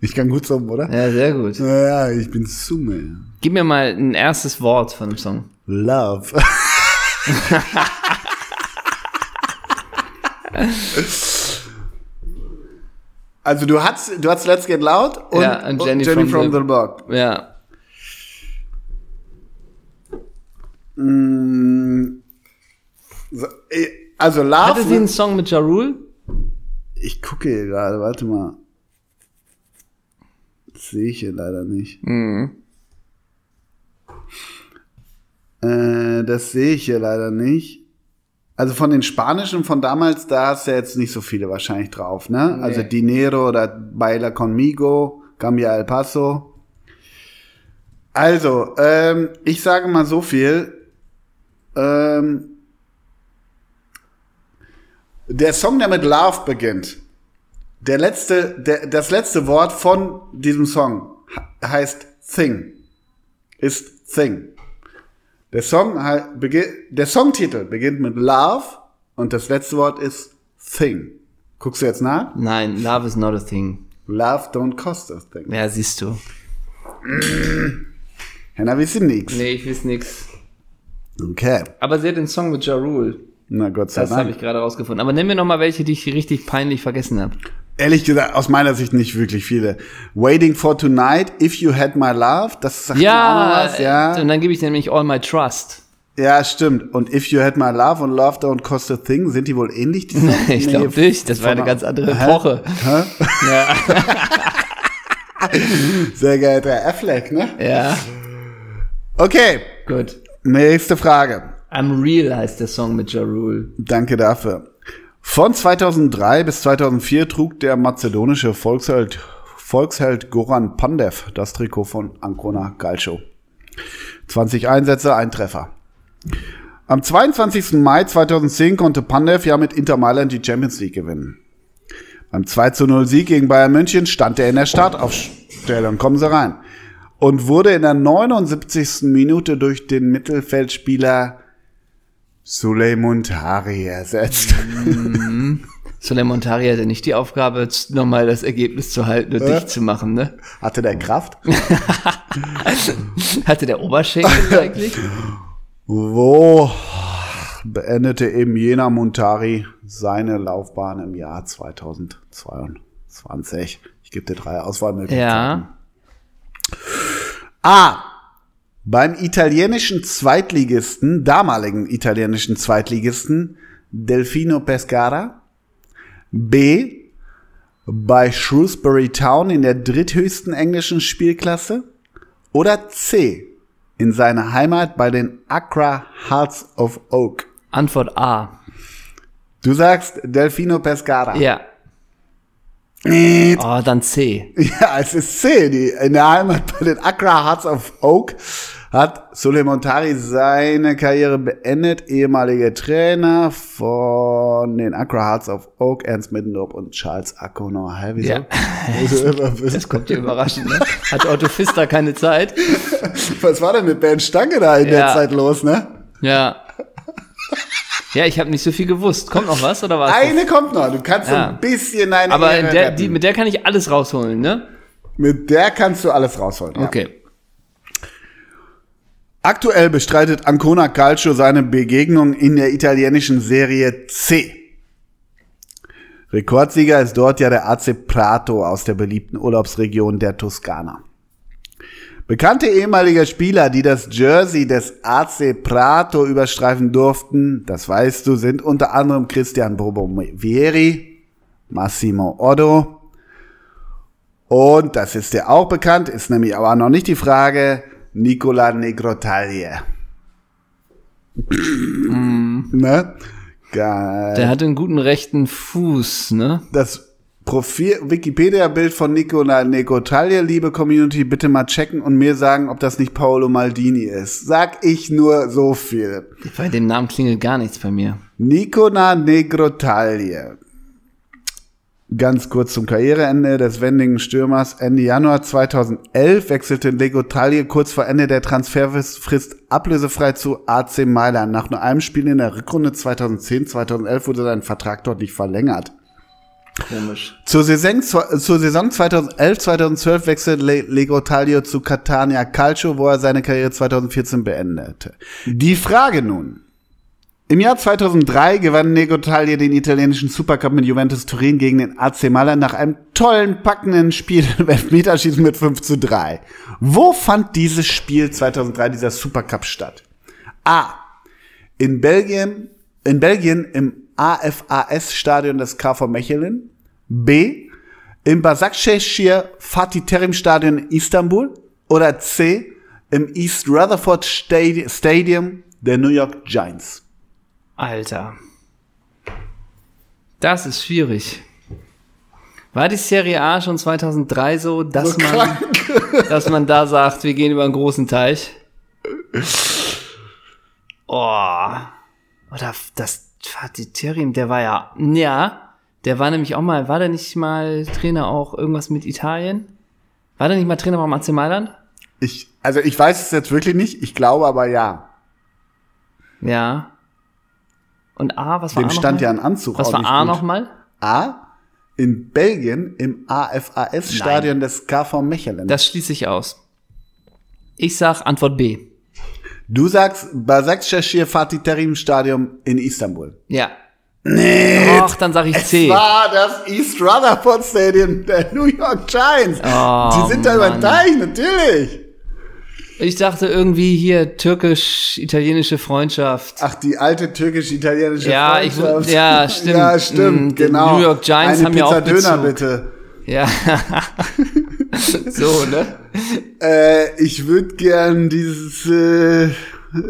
Ich kann gut summen, oder? Ja, sehr gut. Ja, ich bin Summe. Gib mir mal ein erstes Wort von dem Song. Love. Also du hast, du hast Let's Get Loud und, Ja, und und Jenny Jenny, from from, the- Block. Ja. Mm, so, also Love. Hatte sie einen Song mit Ja Rule? ich gucke hier gerade, warte mal. Das sehe ich hier leider nicht. Mhm. Äh, das sehe ich hier leider nicht. Also von den Spanischen von damals, da hast du ja jetzt nicht so viele wahrscheinlich drauf, ne? Also Dinero oder Baila Conmigo, Cambia El Paso. Also, ähm, ich sage mal so viel. Ähm, der Song, der mit Love beginnt, der letzte, der, das letzte Wort von diesem Song he- heißt Thing. Ist Thing. Der Song, halt der Songtitel beginnt mit Love und das letzte Wort ist Thing. Guckst du jetzt nach? Nein, Love is not a thing. Love don't cost us thing. Ja, siehst du. Henna wissen nix. Nee, ich weiß nix. Okay. Aber sie hat den Song mit Ja Rule. Na Gott sei Das habe Dank. ich gerade rausgefunden. Aber nenn mir noch mal welche, die ich richtig peinlich vergessen habe. Ehrlich gesagt, aus meiner Sicht nicht wirklich viele. Waiting for Tonight, If You Had My Love, das sagt Ja, was, ja. und dann gebe ich nämlich All My Trust. Ja, stimmt. Und If You Had My Love und Love Don't Cost a Thing, sind die wohl ähnlich? Die Songs? ich Nee, glaube nicht, das war eine ganz andere Hä? Epoche. Hä? Ja, Sehr geehrter Affleck, ne? ja, Okay, gut. nächste Frage. I'm Real heißt der Song mit Ja Rule. Danke dafür. Von 2003 bis 2004 trug der mazedonische Volksheld, Volksheld Goran Pandev das Trikot von Ancona Calcio. 20 Einsätze, ein Treffer. Am 22. Mai 2010 konnte Pandev ja mit Inter Mailand die Champions League gewinnen. Beim 2 zu 0 Sieg gegen Bayern München stand er in der Startaufstellung. Kommen Sie rein. Und wurde in der 79. Minute durch den Mittelfeldspieler Suleiman Tari ersetzt. Suleiman Tari hatte nicht die Aufgabe, nochmal das Ergebnis zu halten und dicht zu machen, ne? Hatte der Kraft? Hatte der Oberschenkel eigentlich? Wo beendete eben jener Montari seine Laufbahn im Jahr 2022? Ich gebe dir drei Auswahlmöglichkeiten. Ja. A. Beim italienischen Zweitligisten, damaligen italienischen Zweitligisten Delfino Pescara. B. Bei Shrewsbury Town in der dritthöchsten englischen Spielklasse. Oder C. In seiner Heimat bei den Accra Hearts of Oak. Antwort A. Du sagst Delfino Pescara. Ja. Oh, dann C. Ja, es ist C. Die, in der Heimat bei den Accra Hearts of Oak hat Suleiman Tari seine Karriere beendet. Ehemaliger Trainer von den Accra Hearts of Oak, Ernst Middendorf und Charles Akonor. Hä, wieso? Ja. Wieso- Das kommt dir überraschend, ne? Hat Otto Pfister keine Zeit? Was war denn mit Ben Stange da in der Ja. Zeit los, ne? Ja. Ja, ich habe nicht so viel gewusst. Kommt noch was oder was? Eine kommt noch. Du kannst so Ja. ein bisschen deine Aber der, die, mit der kann ich alles rausholen, ne? Mit der kannst du alles rausholen. Ja. Okay. Aktuell bestreitet Ancona Calcio seine Begegnung in der italienischen Serie C. Rekordsieger ist dort ja der AC Prato aus der beliebten Urlaubsregion der Toskana. Bekannte ehemalige Spieler, die das Jersey des AC Prato überstreifen durften, das weißt du, sind unter anderem Christian Bobovieri, Massimo Oddo und, das ist dir auch bekannt, ist nämlich aber noch nicht die Frage, Nicola Negrotaglie. ne? Geil. Der hatte einen guten rechten Fuß, ne? das Profil, Wikipedia-Bild von Nicola Negrotaglie, liebe Community, bitte mal checken und mir sagen, ob das nicht Paolo Maldini ist. Sag ich nur so viel. Bei dem Namen klingelt gar nichts bei mir. Nicola Negrotaglie. Ganz kurz zum Karriereende des wendigen Stürmers. Ende Januar 2011 wechselte Negrotaglie kurz vor Ende der Transferfrist ablösefrei zu AC Mailand. Nach nur einem Spiel in der Rückrunde 2010, 2011 wurde sein Vertrag dort nicht verlängert. Komisch. Zur Saison, zur Saison 2011-2012 wechselte Le Legrotaglio zu Catania Calcio, wo er seine Karriere 2014 beendete. Die Frage nun. Im Jahr 2003 gewann Negotalia den italienischen Supercup mit Juventus Turin gegen den AC Mailand nach einem tollen, packenden Spiel im Elfmeterschießen mit 5 zu 3. Wo fand dieses Spiel 2003, dieser Supercup statt? A. In Belgien, in Belgien im AFAS-Stadion des KV Mechelen. B. Im Basakşehir Fatih Terim Stadion in Istanbul. Oder C. Im East Rutherford Stadi- Stadium der New York Giants. Alter. Das ist schwierig. War die Serie A schon 2003 so, dass, So man, dass man da sagt, wir gehen über einen großen Teich? Oh. Oder das Fatih Terim, der war ja, ja, der war nämlich auch mal, war der nicht mal Trainer auch irgendwas mit Italien? War der nicht mal Trainer beim AC Mailand? Ich, also ich weiß es jetzt wirklich nicht, ich glaube aber ja. Ja. Und A, was war Dem A stand mal? ja ein Anzug Was war A nochmal? A. In Belgien im AFAS-Stadion des KV Mechelen. Das schließe ich aus. Ich sag Antwort B. du sagst Basakşehir Fatih Terim Stadion in Istanbul. Ja. Nee. Och, dann sag ich C. Es war das East Rutherford Stadium der New York Giants. Oh, Die sind da über den Teich, natürlich. Ich dachte irgendwie hier türkisch-italienische Freundschaft. Ach, die alte türkisch-italienische Ja, ich- Freundschaft. ja, stimmt. Ja, Mm, stimmt, die genau. New York Giants Eine haben ja Pizza auch Döner, Bezug. bitte. Ja. so, ne? Äh, ich würde gern dieses, äh,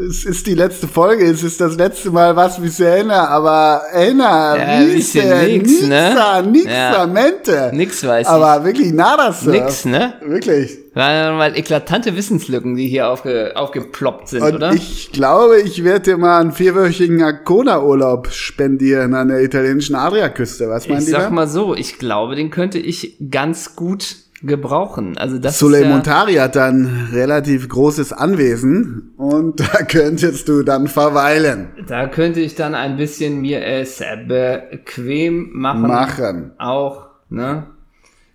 es ist die letzte Folge, es ist das letzte Mal, was mich erinnere, aber erinnere, Ja, nix, ne? Nixa, nixa, Ja. mente. Nix weiß ich. Aber wirklich nada, Sir. Nix, ne? Wirklich. Waren mal eklatante Wissenslücken, die hier aufge, aufgeploppt sind, Und oder? ich glaube, ich werde dir mal einen vierwöchigen Arkona-Urlaub spendieren an der italienischen Adriaküste. Was meint Ich ihr? sag mal so, ich glaube, den könnte ich ganz gut gebrauchen. Also das ist ja, Montari hat dann relativ großes Anwesen und da könntest du dann verweilen. da könnte ich dann ein bisschen mir es bequem machen. Machen. Auch, ne?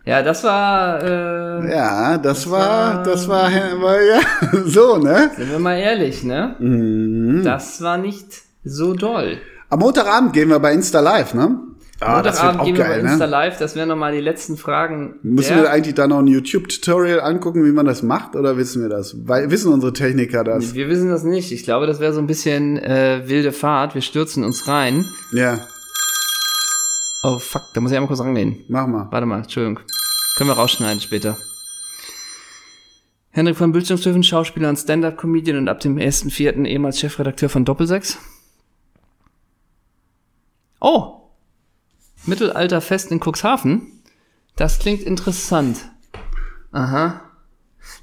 Ja, das war, äh, Ja, das, war, war- das war, war ja so, ne? sind wir mal ehrlich, ne? Mhm. Das war nicht so doll. Am Montagabend gehen wir bei Insta Live, ne? Ah, Montagabend gehen wir bei geil, Insta ne? Live, das wären nochmal die letzten Fragen. Müssen wir eigentlich da noch ein YouTube-Tutorial angucken, wie man das macht, oder wissen wir das? Weil, wissen unsere Techniker das? Wir wissen das nicht. Ich glaube, das wäre so ein bisschen äh, wilde Fahrt. Wir stürzen uns rein. Ja, Oh fuck, da muss ich einmal kurz rangehen. mach mal. Warte mal, Entschuldigung. Können wir rausschneiden später. Henrik von Bildschirmstöfen, Schauspieler und Stand-Up-Comedian und ab dem 1.4. ehemals Chefredakteur von Doppelsechs. Oh! Mittelalterfest in Cuxhaven. Das klingt interessant. Aha.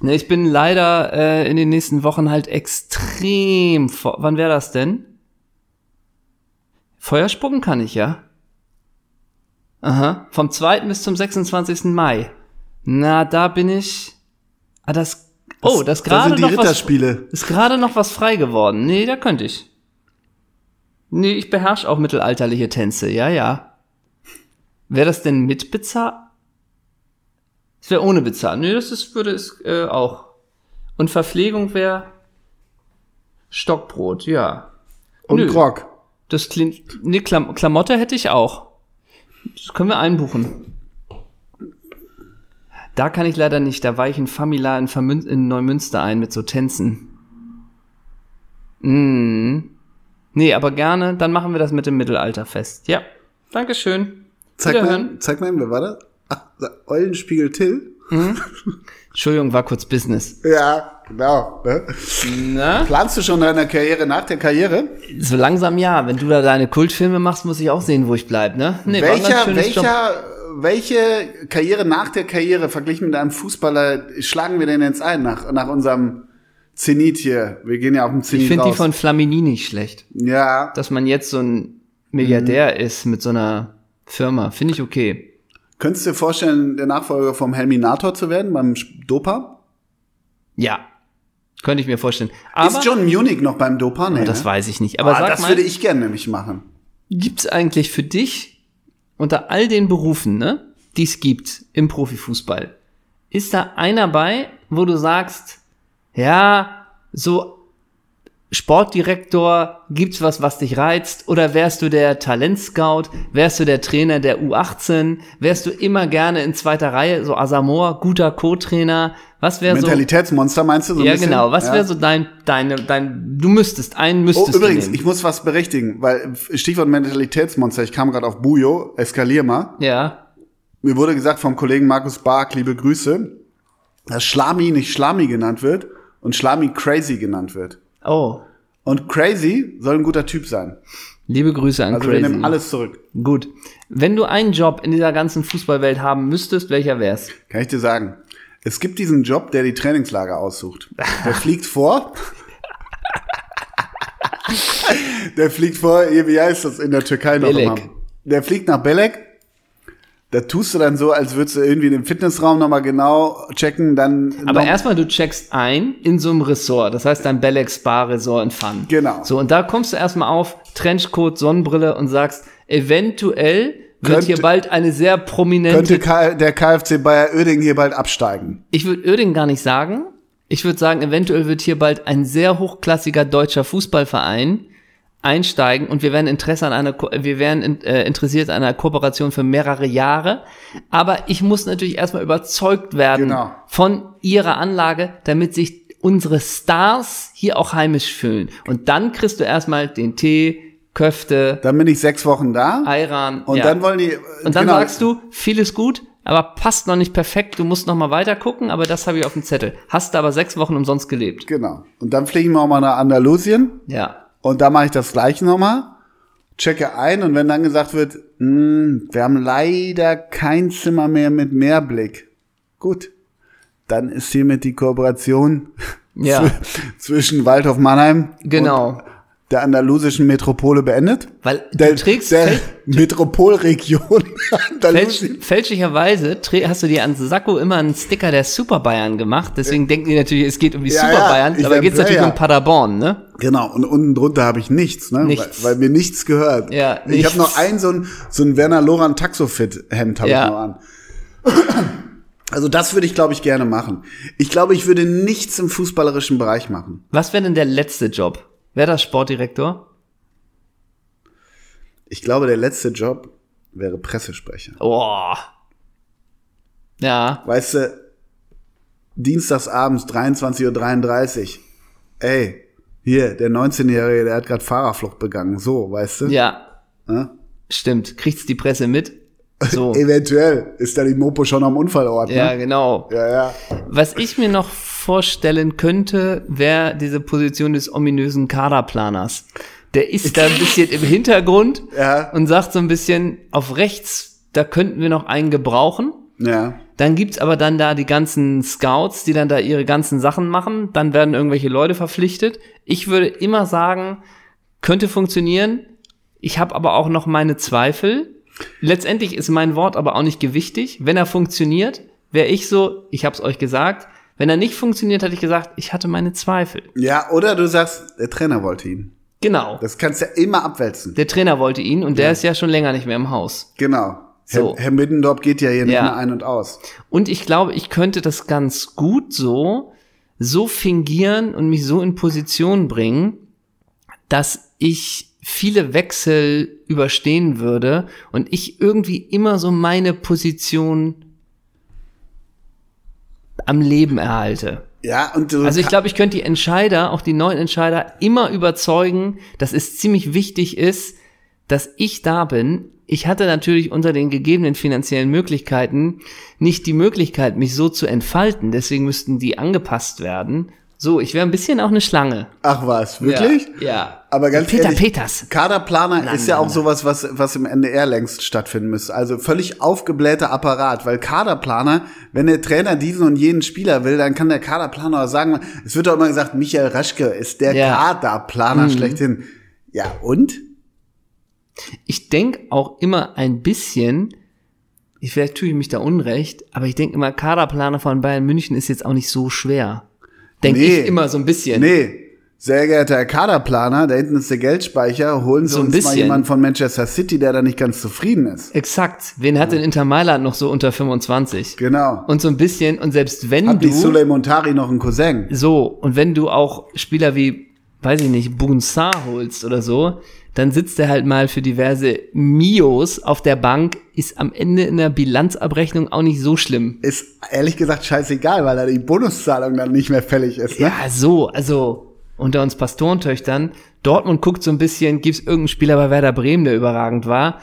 Ne, ich bin leider äh, in den nächsten Wochen halt extrem. Wann wäre das denn? Feuerspucken kann ich ja. Aha. Vom 2. bis zum 26. Mai. Na, da bin ich. Ah, das. Oh, das da gerade sind die noch was. Ritterspiele. Ist gerade noch was frei geworden. Nee, da könnte ich. Nee, ich beherrsche auch mittelalterliche Tänze. Ja, ja. Wäre das denn mit bezahlt? Es wäre ohne bezahlt. Nee, das ist, würde es äh, auch. Und Verpflegung wäre Stockbrot, ja. Und Nö. Grog. Das klingt. Nee, Klam Klamotte hätte ich auch. Das können wir einbuchen. Da kann ich leider nicht. Da war ich in Famila in, Vermün in Neumünster ein mit so Tänzen. Mm. Nee, aber gerne. Dann machen wir das mit dem Mittelalterfest. Ja. Dankeschön. Zeig mal, zeig mal, wer war das? Ach, Eulenspiegel Till? Entschuldigung, war kurz Business. Ja, genau. Ne? Na? Planst du schon deine Karriere nach der Karriere? So langsam ja. Wenn du da deine Kultfilme machst, muss ich auch sehen, wo ich bleib, ne? Nee, welcher, Job. welcher, welche Karriere nach der Karriere verglichen mit einem Fußballer schlagen wir denn jetzt ein nach, nach unserem Zenit hier? Wir gehen ja auf dem Zenit Ich finde die von Flamini nicht schlecht. ja, dass man jetzt so ein Milliardär Mhm. ist mit so einer Firma. Finde ich okay. könntest du dir vorstellen, der Nachfolger vom Helminator zu werden beim Dopa? Ja. Könnte ich mir vorstellen. Aber Ist John Munich noch beim Dopa? Nee, das ne? weiß ich nicht. Aber ah, das mal, würde ich gerne nämlich machen. gibt's eigentlich für dich unter all den Berufen, ne, die es gibt im Profifußball, ist da einer bei, wo du sagst, ja, so Sportdirektor, gibt's was, was dich reizt? Oder wärst du der Talentscout? Wärst du der Trainer der U18? Wärst du immer gerne in zweiter Reihe, so Asamoah, guter Co-Trainer? Was wäre so? Mentalitätsmonster meinst du so Ja, genau. Was Ja. wäre so dein, deine, dein, du müsstest, einen Oh, müsstest übrigens, du nehmen. ich muss was berichtigen, weil Stichwort Mentalitätsmonster, ich kam gerade auf Bujo, eskalier mal. ja, Mir wurde gesagt vom Kollegen Markus Bark, liebe Grüße, dass Schlami nicht Schlami genannt wird und Schlami Crazy genannt wird. Oh, Und Crazy soll ein guter Typ sein. liebe Grüße an Also wir Crazy. nehmen alles zurück. Gut. Wenn du einen Job in dieser ganzen Fußballwelt haben müsstest, welcher wär's? Kann ich dir sagen. Es gibt diesen Job, der die Trainingslager aussucht. Der fliegt vor. der fliegt vor, wie heißt das in der Türkei noch Belek. immer? Der fliegt nach Belek. Da tust du dann so, als würdest du irgendwie den Fitnessraum nochmal genau checken, dann. Aber erstmal, du checkst ein in so einem Ressort. Das heißt dein Belleck Spa Resort in Fun. Genau. So, und da kommst du erstmal auf Trenchcoat, Sonnenbrille und sagst, eventuell wird Könnte- hier bald eine sehr prominente könnte K der KfC Bayer Oeding hier bald absteigen. Ich würde Oerding gar nicht sagen. Ich würde sagen, eventuell wird hier bald ein sehr hochklassiger deutscher Fußballverein einsteigen und wir werden Interesse an einer, wir wären in, äh, interessiert an einer Kooperation für mehrere Jahre. Aber ich muss natürlich erstmal überzeugt werden Genau. von ihrer Anlage, damit sich unsere Stars hier auch heimisch fühlen. Und dann kriegst du erstmal den Tee, Köfte, Dann bin ich sechs Wochen da. Ayran. Und ja. dann wollen die. Und dann genau, sagst du, vieles gut, aber passt noch nicht perfekt, du musst noch mal weiter gucken, aber das habe ich auf dem Zettel. Hast du aber sechs Wochen umsonst gelebt. Genau. Und dann fliegen wir auch mal nach Andalusien. Ja. Und da mache ich das gleiche nochmal, checke ein und wenn dann gesagt wird, "Hm, wir haben leider kein Zimmer mehr mit Meerblick. Gut, dann ist hiermit die Kooperation Ja. zw- zwischen Waldhof Mannheim Genau. Der andalusischen Metropole beendet. Weil du Der, trägst der Metropolregion fälsch, Andalusien. fälschlicherweise trä- hast du dir an Sakko immer einen Sticker der Super Bayern gemacht, deswegen denken die natürlich, es geht um die Ja, Super ja, Bayern, ich aber geht es natürlich Player. um Paderborn, ne? Genau, und unten drunter habe ich nichts, ne? Nichts. Weil, weil mir nichts gehört. Ja, ich nichts. habe noch ein so ein, so ein Werner Loran Taxofit-Hemd habe Ja. ich noch an. Also das würde ich, glaube ich, gerne machen. Ich glaube, ich würde nichts im fußballerischen Bereich machen. Was wäre denn der letzte Job? Wäre das Sportdirektor? Ich glaube, der letzte Job wäre Pressesprecher. Oh. Ja, Weißt du, dienstagsabends 23.33 Uhr. Ey, hier, der 19-Jährige, der hat gerade Fahrerflucht begangen. So, weißt du? ja, Ja? stimmt. Kriegt's die Presse mit? So. Eventuell ist da die Mopo schon am Unfallort. ja, Ne? genau. Ja, ja. Was ich mir noch vorstellen könnte, wäre diese Position des ominösen Kaderplaners. Der ist da ein bisschen im Hintergrund Ja. und sagt so ein bisschen, auf rechts, da könnten wir noch einen gebrauchen. Ja. Dann gibt's aber dann da die ganzen Scouts, die dann da ihre ganzen Sachen machen. Dann werden irgendwelche Leute verpflichtet. Ich würde immer sagen, könnte funktionieren. Ich habe aber auch noch meine Zweifel. Letztendlich ist mein Wort aber auch nicht gewichtig. Wenn er funktioniert, wäre ich so, ich habe es euch gesagt. Wenn er nicht funktioniert, hätte ich gesagt, ich hatte meine Zweifel. Ja, oder du sagst, der Trainer wollte ihn. Genau. Das kannst du ja immer abwälzen. Der Trainer wollte ihn und der ist ja schon länger nicht mehr im Haus. Genau. So. Herr, Herr Middendorf geht ja hier nicht Ja. mehr ein und aus. Und ich glaube, ich könnte das ganz gut so, so fingieren und mich so in Position bringen, dass ich viele Wechsel überstehen würde und ich irgendwie immer so meine Position am Leben erhalte. Ja, und du Also ich glaube, ich könnte die Entscheider, auch die neuen Entscheider, immer überzeugen, dass es ziemlich wichtig ist, dass ich da bin. Ich hatte natürlich unter den gegebenen finanziellen Möglichkeiten nicht die Möglichkeit, mich so zu entfalten. Deswegen müssten die angepasst werden. So, ich wäre ein bisschen auch eine Schlange. Ach was, wirklich? Ja. ja. Aber ganz Peter ehrlich, Peters. Kaderplaner ist ja na, auch na. sowas, was, was im NDR längst stattfinden müsste. Also völlig aufgeblähter Apparat, weil Kaderplaner, wenn der Trainer diesen und jenen Spieler will, dann kann der Kaderplaner sagen, es wird doch immer gesagt, Michael Raschke ist der Ja. Mhm. Kaderplaner schlechthin. Ja, und? Ich denk auch immer ein bisschen, ich vielleicht tue ich mich da unrecht, aber ich denk immer, Kaderplaner von Bayern München ist jetzt auch nicht so schwer. Denk Nee. ich immer so ein bisschen. Nee, sehr geehrter Herr Kaderplaner, da hinten ist der Geldspeicher, holen Sie So ein uns mal jemanden von Manchester City, der da nicht ganz zufrieden ist. Exakt. Wen hat denn Inter Mailand noch so unter 25? Genau. Und so ein bisschen, und selbst wenn Hat du, die Suley Montari noch einen Cousin? so, und wenn du auch Spieler wie, weiß ich nicht, Bunsar holst oder so, dann sitzt er halt mal für diverse Mios auf der Bank, ist am Ende in der Bilanzabrechnung auch nicht so schlimm. Ist ehrlich gesagt scheißegal, weil da die Bonuszahlung dann nicht mehr fällig ist. Ne? Ja, so, also unter uns Pastorentöchtern. Dortmund guckt so ein bisschen, gibt's irgendeinen Spieler bei Werder Bremen, der überragend war?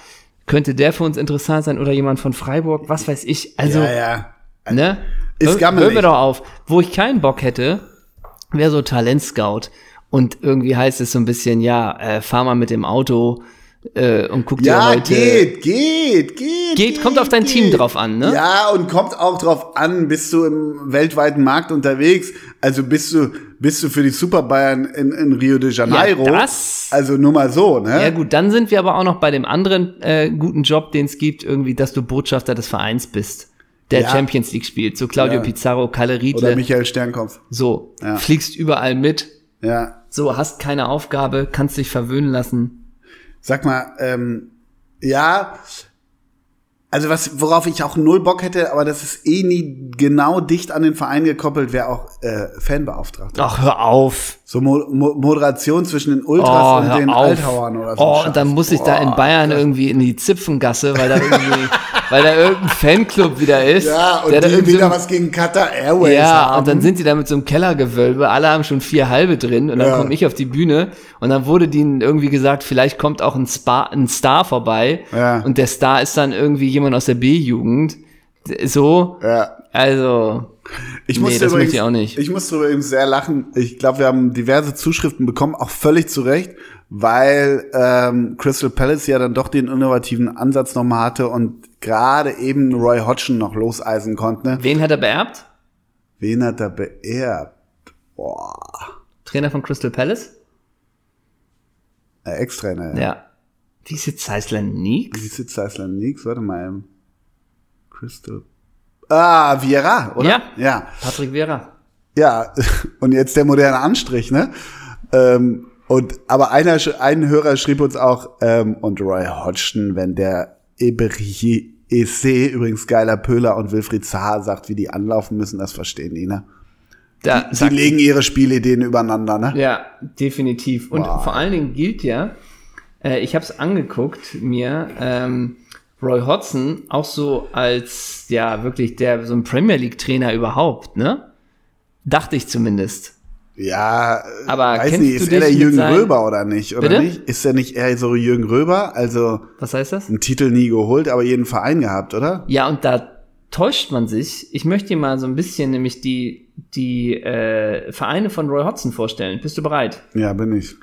Könnte der für uns interessant sein oder jemand von Freiburg? Was weiß ich. Also, ja, ja. ne? Ist Hör-. Hör mir doch auf. Wo ich keinen Bock hätte, wäre so Talentscout. Und irgendwie heißt es so ein bisschen, ja, äh, fahr mal mit dem Auto äh, und guck dir Ja, heute. geht, geht, geht. Geht, kommt auf dein Team drauf an, ne? Ja, und kommt auch drauf an, bist du im weltweiten Markt unterwegs? Also bist du, bist du für die Super Bayern in, in Rio de Janeiro? Ja, das- Also nur mal so, ne? Ja gut, dann sind wir aber auch noch bei dem anderen äh, guten Job, den es gibt, irgendwie, dass du Botschafter des Vereins bist, der Ja. Champions League spielt. So Claudio Ja. Pizarro, Kalle Oder Riedle, Michael Sternkopf. so, Ja. fliegst überall mit, Ja. So, hast keine Aufgabe, kannst dich verwöhnen lassen. Sag mal, ähm, ja, also was, worauf ich auch null Bock hätte, aber das ist eh nie genau dicht an den Verein gekoppelt, wäre auch äh, Fanbeauftragter. Ach, hör auf. So Mo Mo Moderation zwischen den Oh, Ultras und hör den auf. Althauern oder so. oh, und dann muss ich da in Boah, Bayern irgendwie in die Zipfengasse, weil da irgendwie, weil da irgendein Fanclub wieder ist. Ja, und der da die so wieder was gegen Qatar Airways Ja, haben. und dann sind die da mit so einem Kellergewölbe, alle haben schon vier halbe drin und dann Ja. komme ich auf die Bühne und dann wurde denen irgendwie gesagt, vielleicht kommt auch ein, Spa, ein Star vorbei Ja. und der Star ist dann irgendwie jemand aus der B-Jugend. So, ja. also, Ich Nee, musste das übrigens, ich auch nicht. Ich musste übrigens sehr lachen. Ich glaube, wir haben diverse Zuschriften bekommen, auch völlig zu Recht, weil ähm, Crystal Palace ja dann doch den innovativen Ansatz nochmal hatte und gerade eben Roy Hodgson noch loseisen konnte. Wen hat er beerbt? Wen hat er beerbt? Boah. Trainer von Crystal Palace? Äh, Ex-Trainer. Ja. Ja. Wie sitzt Heisland Neeks? Wie sitzt Iceland Nix? Warte mal. Crystal. Ah, Viera, oder? Ja. Ja. Patrick Vera. Ja, und jetzt der moderne Anstrich, ne? Ähm, und aber einer, ein Hörer schrieb uns auch ähm, und Roy Hodgson, wenn der Eberie EC, übrigens geiler Pöhler und Wilfried Zaha sagt, wie die anlaufen müssen, das verstehen die, ne? Da Sie legen ihre Spielideen übereinander, ne? Ja, definitiv. Und Wow. vor allen Dingen gilt ja, äh, ich habe es angeguckt mir, ähm, Roy Hodgson auch so als ja wirklich der so ein Premier League Trainer überhaupt, ne? Dachte ich zumindest. Ja, Aber weiß nicht, ist er der Jürgen Röber oder nicht? Oder Bitte? nicht? Ist er nicht eher so Jürgen Röber? Also Was heißt das? einen Titel nie geholt, aber jeden Verein gehabt, oder? Ja, und da täuscht man sich. Ich möchte dir mal so ein bisschen nämlich die die äh, Vereine von Roy Hodgson vorstellen. Bist du bereit? Ja, bin ich.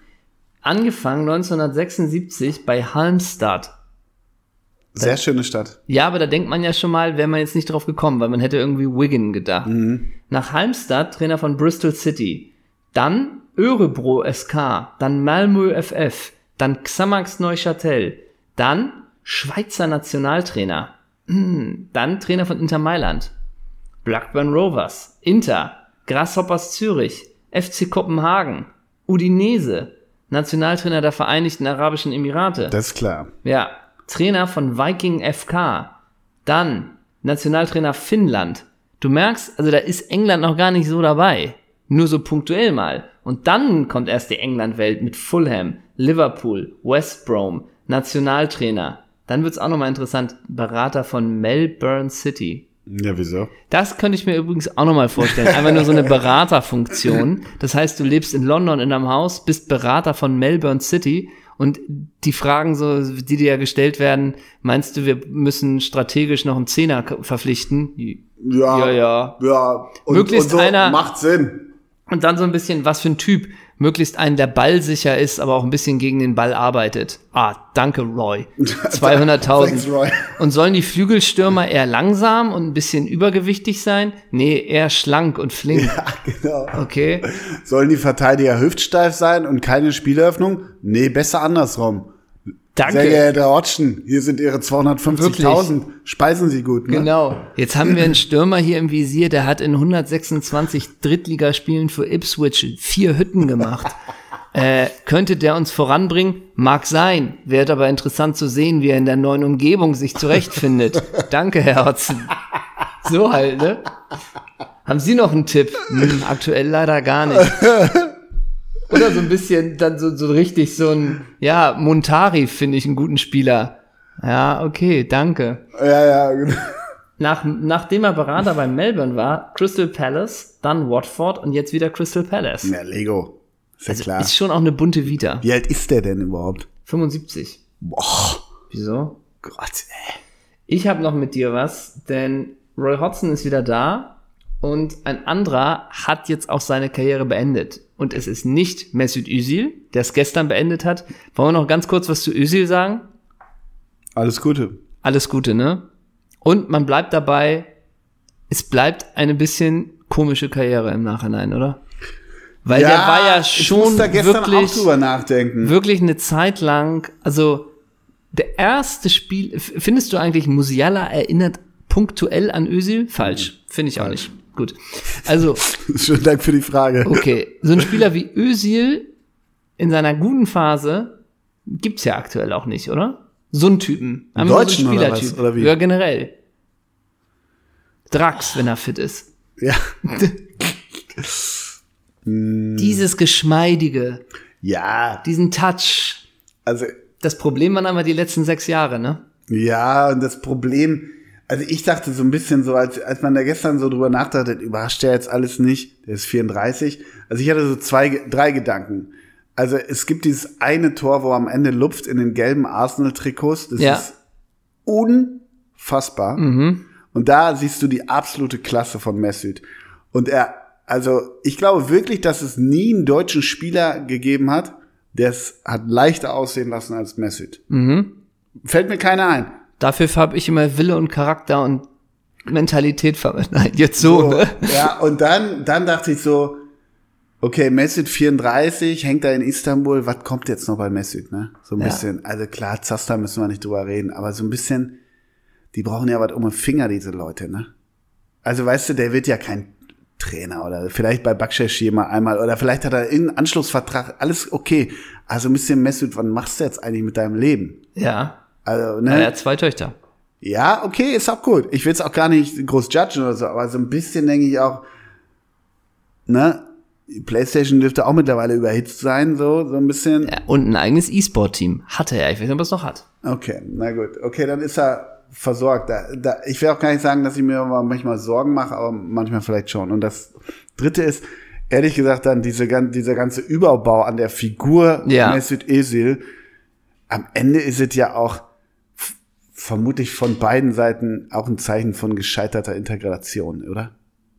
Angefangen 1976 bei Halmstad. Sehr schöne Stadt. Ja, aber da denkt man ja schon mal, wäre man jetzt nicht drauf gekommen, weil man hätte irgendwie Wigan gedacht. Mhm. Nach Halmstad, Trainer von Bristol City. Dann Örebro SK, dann Malmö FF, dann Xamax Neuchâtel, dann Schweizer Nationaltrainer, Hm, dann Trainer von Inter Mailand, Blackburn Rovers, Inter, Grasshoppers Zürich, FC Kopenhagen, Udinese, Nationaltrainer der Vereinigten Arabischen Emirate. Das ist klar. Ja, Trainer von Viking FK. Dann Nationaltrainer Finnland. Du merkst, also da ist England noch gar nicht so dabei. Nur so punktuell mal. Und dann kommt erst die England-Welt mit Fulham, Liverpool, West Brom, Nationaltrainer. Dann wird's auch nochmal interessant. Berater von Melbourne City. Ja, wieso? Das könnte ich mir übrigens auch nochmal vorstellen. Einfach nur so eine Beraterfunktion. Das heißt, du lebst in London in einem Haus, bist Berater von Melbourne City und die Fragen so, die dir ja gestellt werden, meinst du, wir müssen strategisch noch einen Zehner verpflichten? Ja, Ja, ja. ja. Und, Möglichst und so einer- macht Sinn. Und dann so ein bisschen, was für ein Typ. Möglichst einen, der ballsicher ist, aber auch ein bisschen gegen den Ball arbeitet. Ah, danke, Roy. 200.000. Thanks, Roy. Und sollen die Flügelstürmer eher langsam und ein bisschen übergewichtig sein? Nee, eher schlank und flink. Ja, genau. Okay. Sollen die Verteidiger hüftsteif sein und keine Spieleröffnung? Nee, besser andersrum. Danke. Sehr geehrter Herr Otschen, hier sind Ihre 250.000. Speisen Sie gut, ne? Genau. Jetzt haben wir einen Stürmer hier im Visier, der hat in 126 Drittligaspielen für Ipswich vier Hütten gemacht. äh, könnte der uns voranbringen? Mag sein. Wäre aber interessant zu sehen, wie er in der neuen Umgebung sich zurechtfindet. Danke, Herr Hodgson. So halt, ne? Haben Sie noch einen Tipp? Hm, aktuell leider gar nicht. Oder so ein bisschen dann so, so richtig so ein, ja, Montari finde ich einen guten Spieler. Ja, okay, danke. Ja, ja, genau. Nach, nachdem er Berater bei Melbourne war, Crystal Palace, dann Watford und jetzt wieder Crystal Palace. Ja, Lego. Ist ja Also klar. ist schon auch eine bunte Vita. Wie alt ist der denn überhaupt? 75. Boah, Wieso? Gott, ey. Ich habe noch mit dir was, denn Roy Hodgson ist wieder da und ein anderer hat jetzt auch seine Karriere beendet. Und es ist nicht Mesut Özil, der es gestern beendet hat. Wollen wir noch ganz kurz was zu Özil sagen? Alles Gute. Alles Gute, ne? Und man bleibt dabei, es bleibt eine bisschen komische Karriere im Nachhinein, oder? Weil der war ja schon muss da gestern auch wirklich, wirklich eine Zeit lang, also der erste Spiel, findest du eigentlich Musiala erinnert punktuell an Özil? Falsch, finde ich auch nicht. Gut. Also, Schönen Dank für die Frage. okay, so ein Spieler wie Özil in seiner guten Phase gibt's ja aktuell auch nicht, oder? So einen Typen. Einfach Deutschen so einen oder was? Spielertyp. Oder wie? Ja, generell. Drax, wenn er fit ist. Ja. Dieses Geschmeidige, Ja, diesen Touch. also Das Problem waren aber die letzten sechs Jahre, ne? Ja, und das Problem, also ich dachte so ein bisschen so, als, als man da gestern so drüber nachdachte, überrascht der jetzt alles nicht, der ist 34. Also ich hatte so zwei, drei Gedanken. Also es gibt dieses eine Tor, wo am Ende lupft in den gelben Arsenal-Trikots. Das Ja. ist unfassbar. Und da siehst du die absolute Klasse von Mesut. Und er, also ich glaube wirklich, dass es nie einen deutschen Spieler gegeben hat, der es hat leichter aussehen lassen als Mesut. Fällt mir keiner ein. Dafür habe ich immer Wille und Charakter und Mentalität verwendet. Nein, jetzt so, So, ne? Ja, und dann, dann dachte ich so, okay, Mesut 34, hängt da in Istanbul, was kommt jetzt noch bei Mesut, ne? So ein Ja. bisschen, also klar, Zaster müssen wir nicht drüber reden, aber so ein bisschen, die brauchen ja was um den Finger, diese Leute, ne? Also weißt du, der wird ja kein Trainer oder vielleicht bei Bakshashir mal einmal oder vielleicht hat er irgendeinen Anschlussvertrag, alles okay. Also ein bisschen Mesut, was machst du jetzt eigentlich mit deinem Leben? Ja. Also, Er ne? hat zwei Töchter. Ja, okay, ist auch gut. Ich will es auch gar nicht groß judgen oder so, aber so ein bisschen denke ich auch, ne, die PlayStation dürfte auch mittlerweile überhitzt sein, so, so ein bisschen. Ja, und ein eigenes E-Sport-Team. Hatte er. Ich weiß nicht, ob er es noch hat. Okay, na gut. Okay, dann ist er versorgt. Da, da, ich will auch gar nicht sagen, dass ich mir manchmal Sorgen mache, aber manchmal vielleicht schon. Und das dritte ist, ehrlich gesagt, dann diese, dieser ganze Überbau an der Figur Ja. Mesut Özil. Am Ende ist es ja auch vermutlich von beiden Seiten auch ein Zeichen von gescheiterter Integration, oder?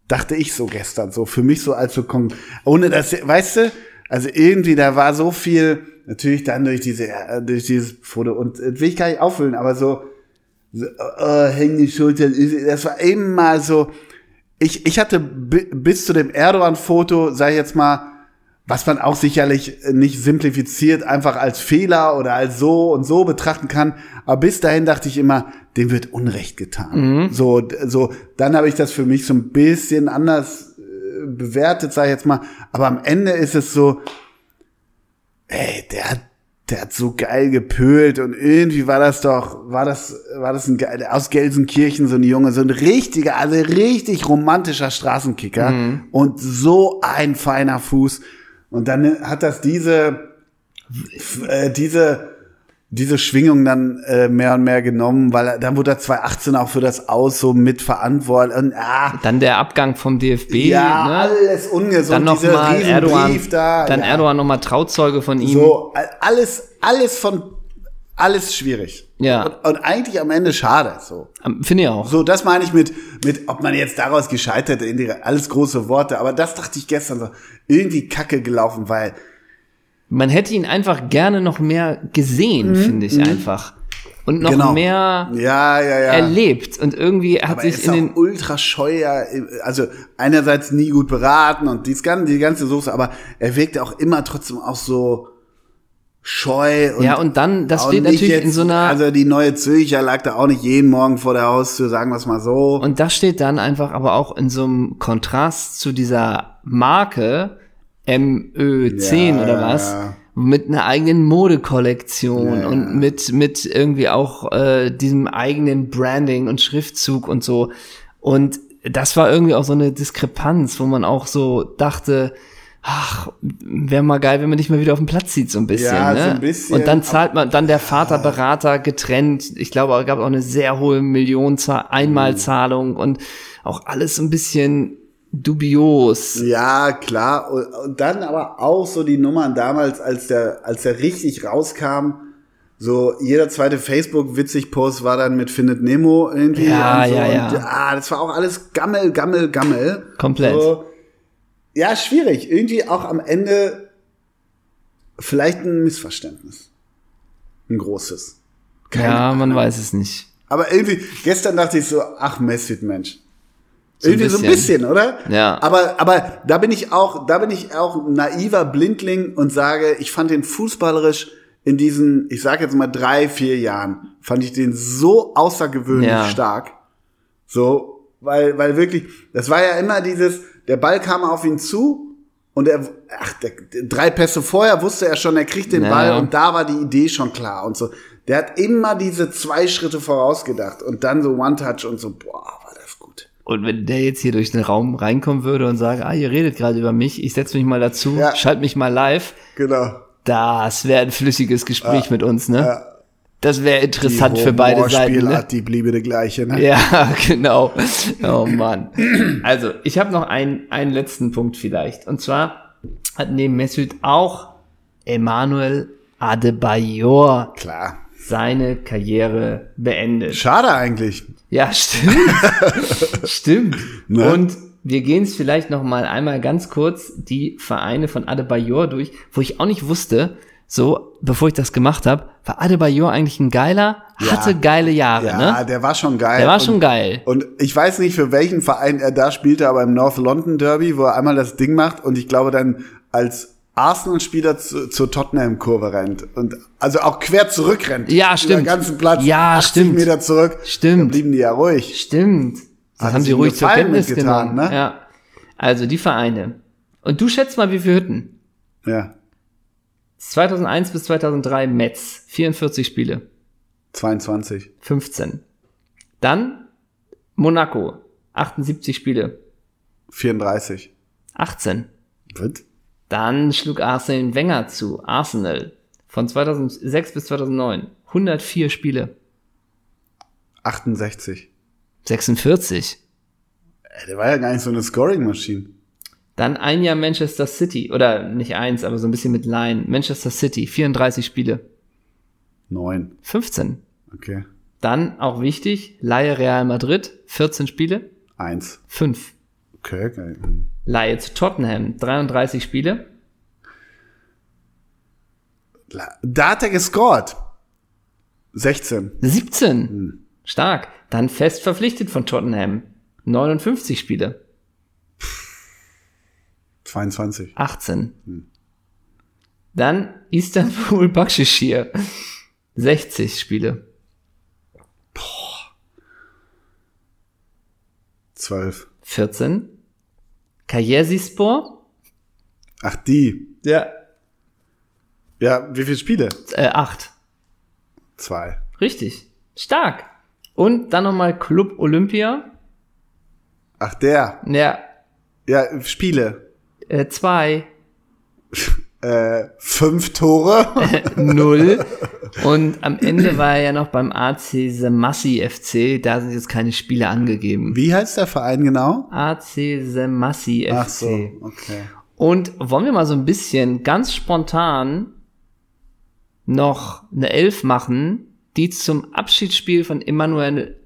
Dachte ich so gestern, so für mich so als so, kon- ohne dass, weißt du, also irgendwie da war so viel, natürlich dann durch diese, äh, durch dieses Foto und äh, will ich gar nicht auffüllen, aber so, so äh, hängen die Schultern, das war immer so, ich, ich hatte bi- bis zu dem Erdogan-Foto, sag ich jetzt mal, was man auch sicherlich nicht simplifiziert einfach als Fehler oder als so und so betrachten kann. Aber bis dahin dachte ich immer, dem wird Unrecht getan. So, d- so, dann habe ich das für mich so ein bisschen anders äh, bewertet, sage ich jetzt mal. Aber am Ende ist es so, ey, der hat, der hat so geil gepölt und irgendwie war das doch, war das, war das ein geil, aus Gelsenkirchen so ein Junge, so ein richtiger, also richtig romantischer Straßenkicker und so ein feiner Fuß. Und dann hat das diese, äh, diese, diese Schwingung dann äh, mehr und mehr genommen, weil dann wurde er 2018 auch für das Aus so mitverantwortlich. Und ah, Dann der Abgang vom DFB. ja, ne? alles ungesund. Dann noch dieser mal riesen Erdogan. Da. dann ja. Erdogan nochmal Trauzeuge von ihm. So, alles, alles von, alles schwierig. Ja. Und, und eigentlich am Ende schade, so. Finde ich auch. So, das meine ich mit, mit, ob man jetzt daraus gescheitert, in die, alles große Worte, aber das dachte ich gestern so, irgendwie kacke gelaufen, weil, Man hätte ihn einfach gerne noch mehr gesehen, finde ich einfach. Und noch Mhm. Genau. mehr ja, ja, ja. erlebt. Und irgendwie hat aber er sich ist in den. ultra scheu, ja, also einerseits nie gut beraten und dies ganze, die ganze Soße, aber er wirkt auch immer trotzdem auch so scheu. Und ja, und dann, das steht natürlich jetzt, in so einer, Also die neue Zürcher lag da auch nicht jeden Morgen vor der Haustür, sagen wir es mal so. und das steht dann einfach aber auch in so einem Kontrast zu dieser Marke MÖ10 Ja, oder was, ja. mit einer eigenen Modekollektion Ja, und mit, mit irgendwie auch äh, diesem eigenen Branding und Schriftzug und so. Und das war irgendwie auch so eine Diskrepanz, wo man auch so dachte, ach, wäre mal geil, wenn man dich mal wieder auf den Platz sieht, so ein bisschen. Ja, ne? so ein bisschen. Und dann zahlt man, dann der Vaterberater getrennt. Ich glaube, es gab auch eine sehr hohe Millionenzahl, Einmalzahlung und auch alles so ein bisschen dubios. Ja, klar. Und, und dann aber auch so die Nummern damals, als der, als der richtig rauskam, so jeder zweite Facebook-Witzig-Post war dann mit Findet Nemo irgendwie. Ja, und so. ja, ja. Und, ah, das war auch alles Gammel, Gammel, Gammel. Komplett. So, ja, schwierig. Irgendwie auch am Ende vielleicht ein Missverständnis. Ein großes. Keine ja, man Ahnung. weiß es nicht. Aber irgendwie, gestern dachte ich so, ach, Messi, Mensch. So irgendwie so ein bisschen. bisschen, oder? Ja. Aber, aber da bin ich auch, da bin ich auch ein naiver Blindling und sage, ich fand den fußballerisch in diesen, ich sag jetzt mal drei, vier Jahren, fand ich den so außergewöhnlich Ja. stark. So, weil, weil wirklich, das war ja immer dieses, der Ball kam auf ihn zu und er, ach, der, drei Pässe vorher wusste er schon, er kriegt den Ja. Ball und da war die Idee schon klar und so. Der hat immer diese zwei Schritte vorausgedacht und dann so One-Touch und so, boah, war das gut. Und wenn der jetzt hier durch den Raum reinkommen würde und sagen, ah, ihr redet gerade über mich, ich setze mich mal dazu, Ja. schalt mich mal live, Genau. das wäre ein flüssiges Gespräch mit uns, ne? Ja. Das wäre interessant für beide Seiten. Ne? Die bliebe die gleiche, ne? Ja, genau. Oh Mann. Also, ich habe noch einen, einen letzten Punkt vielleicht. Und zwar hat neben Mesut auch Emmanuel Adebayor Klar. seine Karriere beendet. Schade eigentlich. Ja, stimmt. stimmt. Ne? Und wir gehen es vielleicht noch mal einmal ganz kurz die Vereine von Adebayor durch, wo ich auch nicht wusste, so, bevor ich das gemacht habe, war Adebayor eigentlich ein geiler, Ja. hatte geile Jahre, Ja, ne? der war schon geil. Der war und, schon geil. Und ich weiß nicht, für welchen Verein er da spielte, aber im North London Derby, wo er einmal das Ding macht und ich glaube dann als Arsenal-Spieler zu, zur Tottenham-Kurve rennt. Und also auch quer zurückrennt. Ja, stimmt. Den ganzen Platz. Ja, 80 stimmt. Meter zurück. Stimmt. Da blieben die ja ruhig. Stimmt. Das Hat haben sie ruhig zur Kenntnis genommen. ne? Ja. Also die Vereine. Und du schätzt mal, wie viele Hütten? Ja. 2001 bis 2003 Metz, 44 Spiele, 22. 15. Dann Monaco, 78 Spiele, 34. 18. Was? Dann schlug Arsenal Wenger zu, Arsenal, von 2006 bis 2009, 104 Spiele, 68. 46. Ey, der war ja gar nicht so eine Scoring-Maschine. Dann ein Jahr Manchester City, oder nicht eins, aber so ein bisschen mit Line. Manchester City, 34 Spiele, 9. 15. Okay. Dann auch wichtig, Laie Real Madrid, 14 Spiele, 1. 5. Okay, geil. Laie zu Tottenham, 33 Spiele, Da hat er gescored. 16. 17. Stark. Dann fest verpflichtet von Tottenham, 59 Spiele, 22. 18. Dann Istanbul Bakshishir, 60 Spiele, 12. 14. Kajersispor, Ach, die. ja. Ja, wie viele Spiele? äh, 8. Zwei. Richtig. Stark. Und dann nochmal Club Olympia, Ach, der. ja, Ja, Spiele. Äh, 2. Äh, fünf Tore. Null. Und am Ende war er ja noch beim AC Semassi FC. Da sind jetzt keine Spiele angegeben. Wie heißt der Verein genau? AC Semassi FC. Ach so, okay. Und wollen wir mal so ein bisschen ganz spontan noch eine Elf machen, die zum Abschiedsspiel von Emmanuel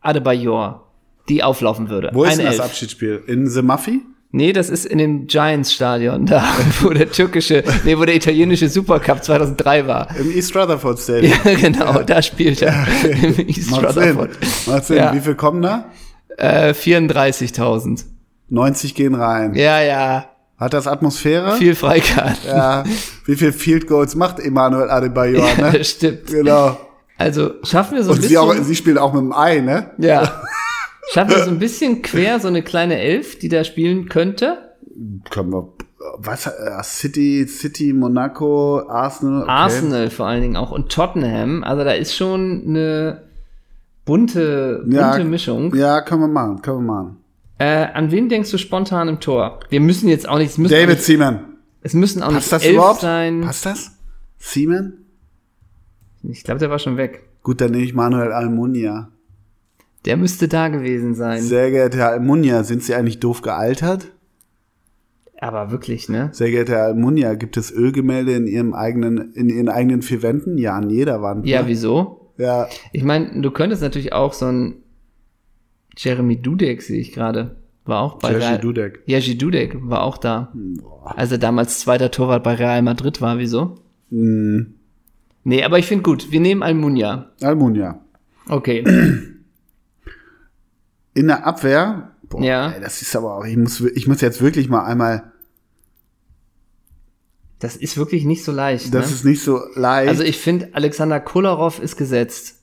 Adebayor, die auflaufen würde. Wo ist denn das. Abschiedsspiel? In The Muffy? Nee, das ist in dem Giants-Stadion, da, wo der türkische, nee, wo der italienische Supercup 2003 war. Im East Rutherford Stadium. Ja, genau, da spielt er. Im East Macht Sinn. Rutherford. Macht Sinn. Ja. Wie viel kommen da? Äh, 34.000. 90 gehen rein. Ja, ja. Hat das Atmosphäre? Viel Freikarten. Ja. Wie viel Field Goals macht Emmanuel Adebayor, Ja, ne? das stimmt. Genau. Also schaffen wir so ein Und sie, bisschen. auch, sie spielt auch mit dem Ei, ne? ja. Schaffen wir so ein bisschen quer so eine kleine Elf, die da spielen könnte. Können wir. Was? äh, City, City, Monaco, Arsenal. Okay. Arsenal vor allen Dingen auch und Tottenham. Also da ist schon eine bunte, bunte Ja, Mischung. Ja, können wir machen, können wir machen. Äh, an wen denkst du spontan im Tor? Wir müssen jetzt auch nicht, es müssen, auch David nicht, Seaman. es müssen auch Passt nicht das elf überhaupt? sein. Passt das? Seaman? Ich glaube, der war schon weg. Gut, dann nehme ich Manuel Almunia. Der müsste da gewesen sein. Sehr geehrter Herr Almunia, sind Sie eigentlich doof gealtert? Aber wirklich, ne? Sehr geehrter Herr Almunia, gibt es Ölgemälde in Ihrem eigenen, in Ihren eigenen vier Wänden? Ja, an jeder Wand. Ja, ne? wieso? Ja, Ich meine, du könntest natürlich auch so ein Jeremy Dudek, sehe ich gerade. War auch bei Jerzy Real. Dudek. Jerzy Dudek war auch da. Als er damals zweiter Torwart bei Real Madrid war, wieso? Mhm. Nee, aber ich finde gut. Wir nehmen Almunia. Almunia. Okay. In der Abwehr, boah, Ja. ey, das ist aber auch, ich muss, ich muss jetzt wirklich mal einmal, Das ist wirklich nicht so leicht. das ne? ist nicht so leicht. Also ich finde, Alexander Kolarov ist gesetzt.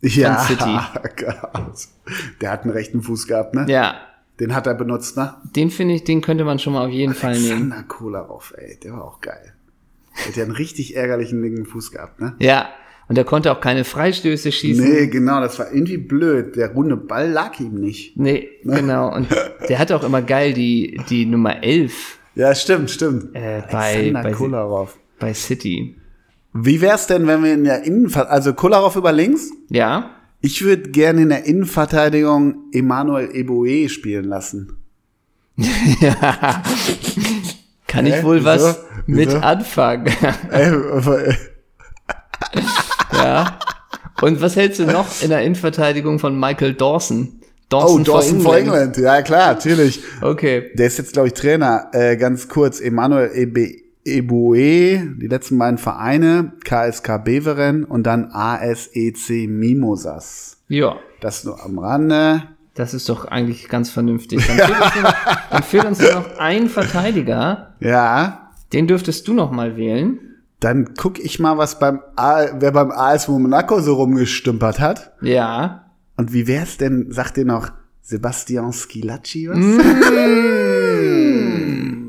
ja. Gott. Der hat einen rechten Fuß gehabt, ne? Ja, Den hat er benutzt, ne? den finde ich, den könnte man schon mal auf jeden Fall nehmen. Alexander Kolarov, ey, der war auch geil. Der hat ja einen richtig ärgerlichen linken Fuß gehabt, ne? Ja, und er konnte auch keine Freistöße schießen. Nee, genau, das war irgendwie blöd. Der runde Ball lag ihm nicht. Nee, genau. Und der hatte auch immer geil die, die Nummer 11 Ja, stimmt, stimmt. äh, bei, bei, Kolarov. bei City. Wie wär's denn, wenn wir in der Innenverteidigung, also Kolarov über links? Ja, Ich würde gerne in der Innenverteidigung Emanuel Eboe spielen lassen. kann Hä? ich wohl Wieso? was mit Wieso? anfangen. Äh, äh, ja. Und was hältst du noch in der Innenverteidigung von Michael Dawson? oh, Dawson, Dawson for England. Ja, klar, natürlich. Okay. Der ist jetzt, glaube ich, Trainer. Äh, ganz kurz, Emanuel Ebe Eboe, die letzten beiden Vereine, KSK Beveren und dann ASEC Mimosas. Ja. Das nur am Rande. Das ist doch eigentlich ganz vernünftig. Dann fehlt, uns, noch, dann fehlt uns noch ein Verteidiger. Ja, Den dürftest du noch mal wählen. Dann guck ich mal, was beim A wer beim AS Monaco so rumgestümpert hat. Ja. Und wie wär's denn, sagt ihr noch Sebastian Schilacci was?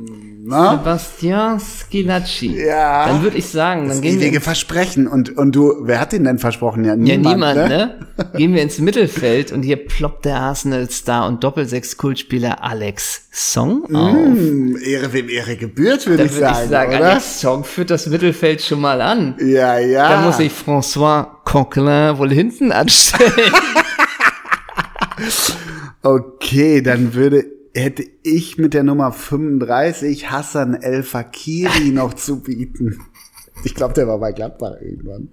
Na? Sebastian Schilacci. Ja. Dann würde ich sagen, dann gehen wir Versprechen. Und, und du, wer hat den denn versprochen? Ja, Ja, niemand, niemand, ne? ne? Gehen wir ins Mittelfeld und hier ploppt der Arsenal-Star und Doppelsechs-Kultspieler Alex Song auf. Hm, Ehre wem Ehre gebührt, würde ich würde sagen, ich sagen, oder? Alex Song führt das Mittelfeld schon mal an. Ja, ja. Da muss sich François Coquelin wohl hinten anstellen. Okay, dann würde, hätte ich mit der Nummer 35 Hassan El Fakiri noch zu bieten. Ich glaube, der war bei Gladbach irgendwann.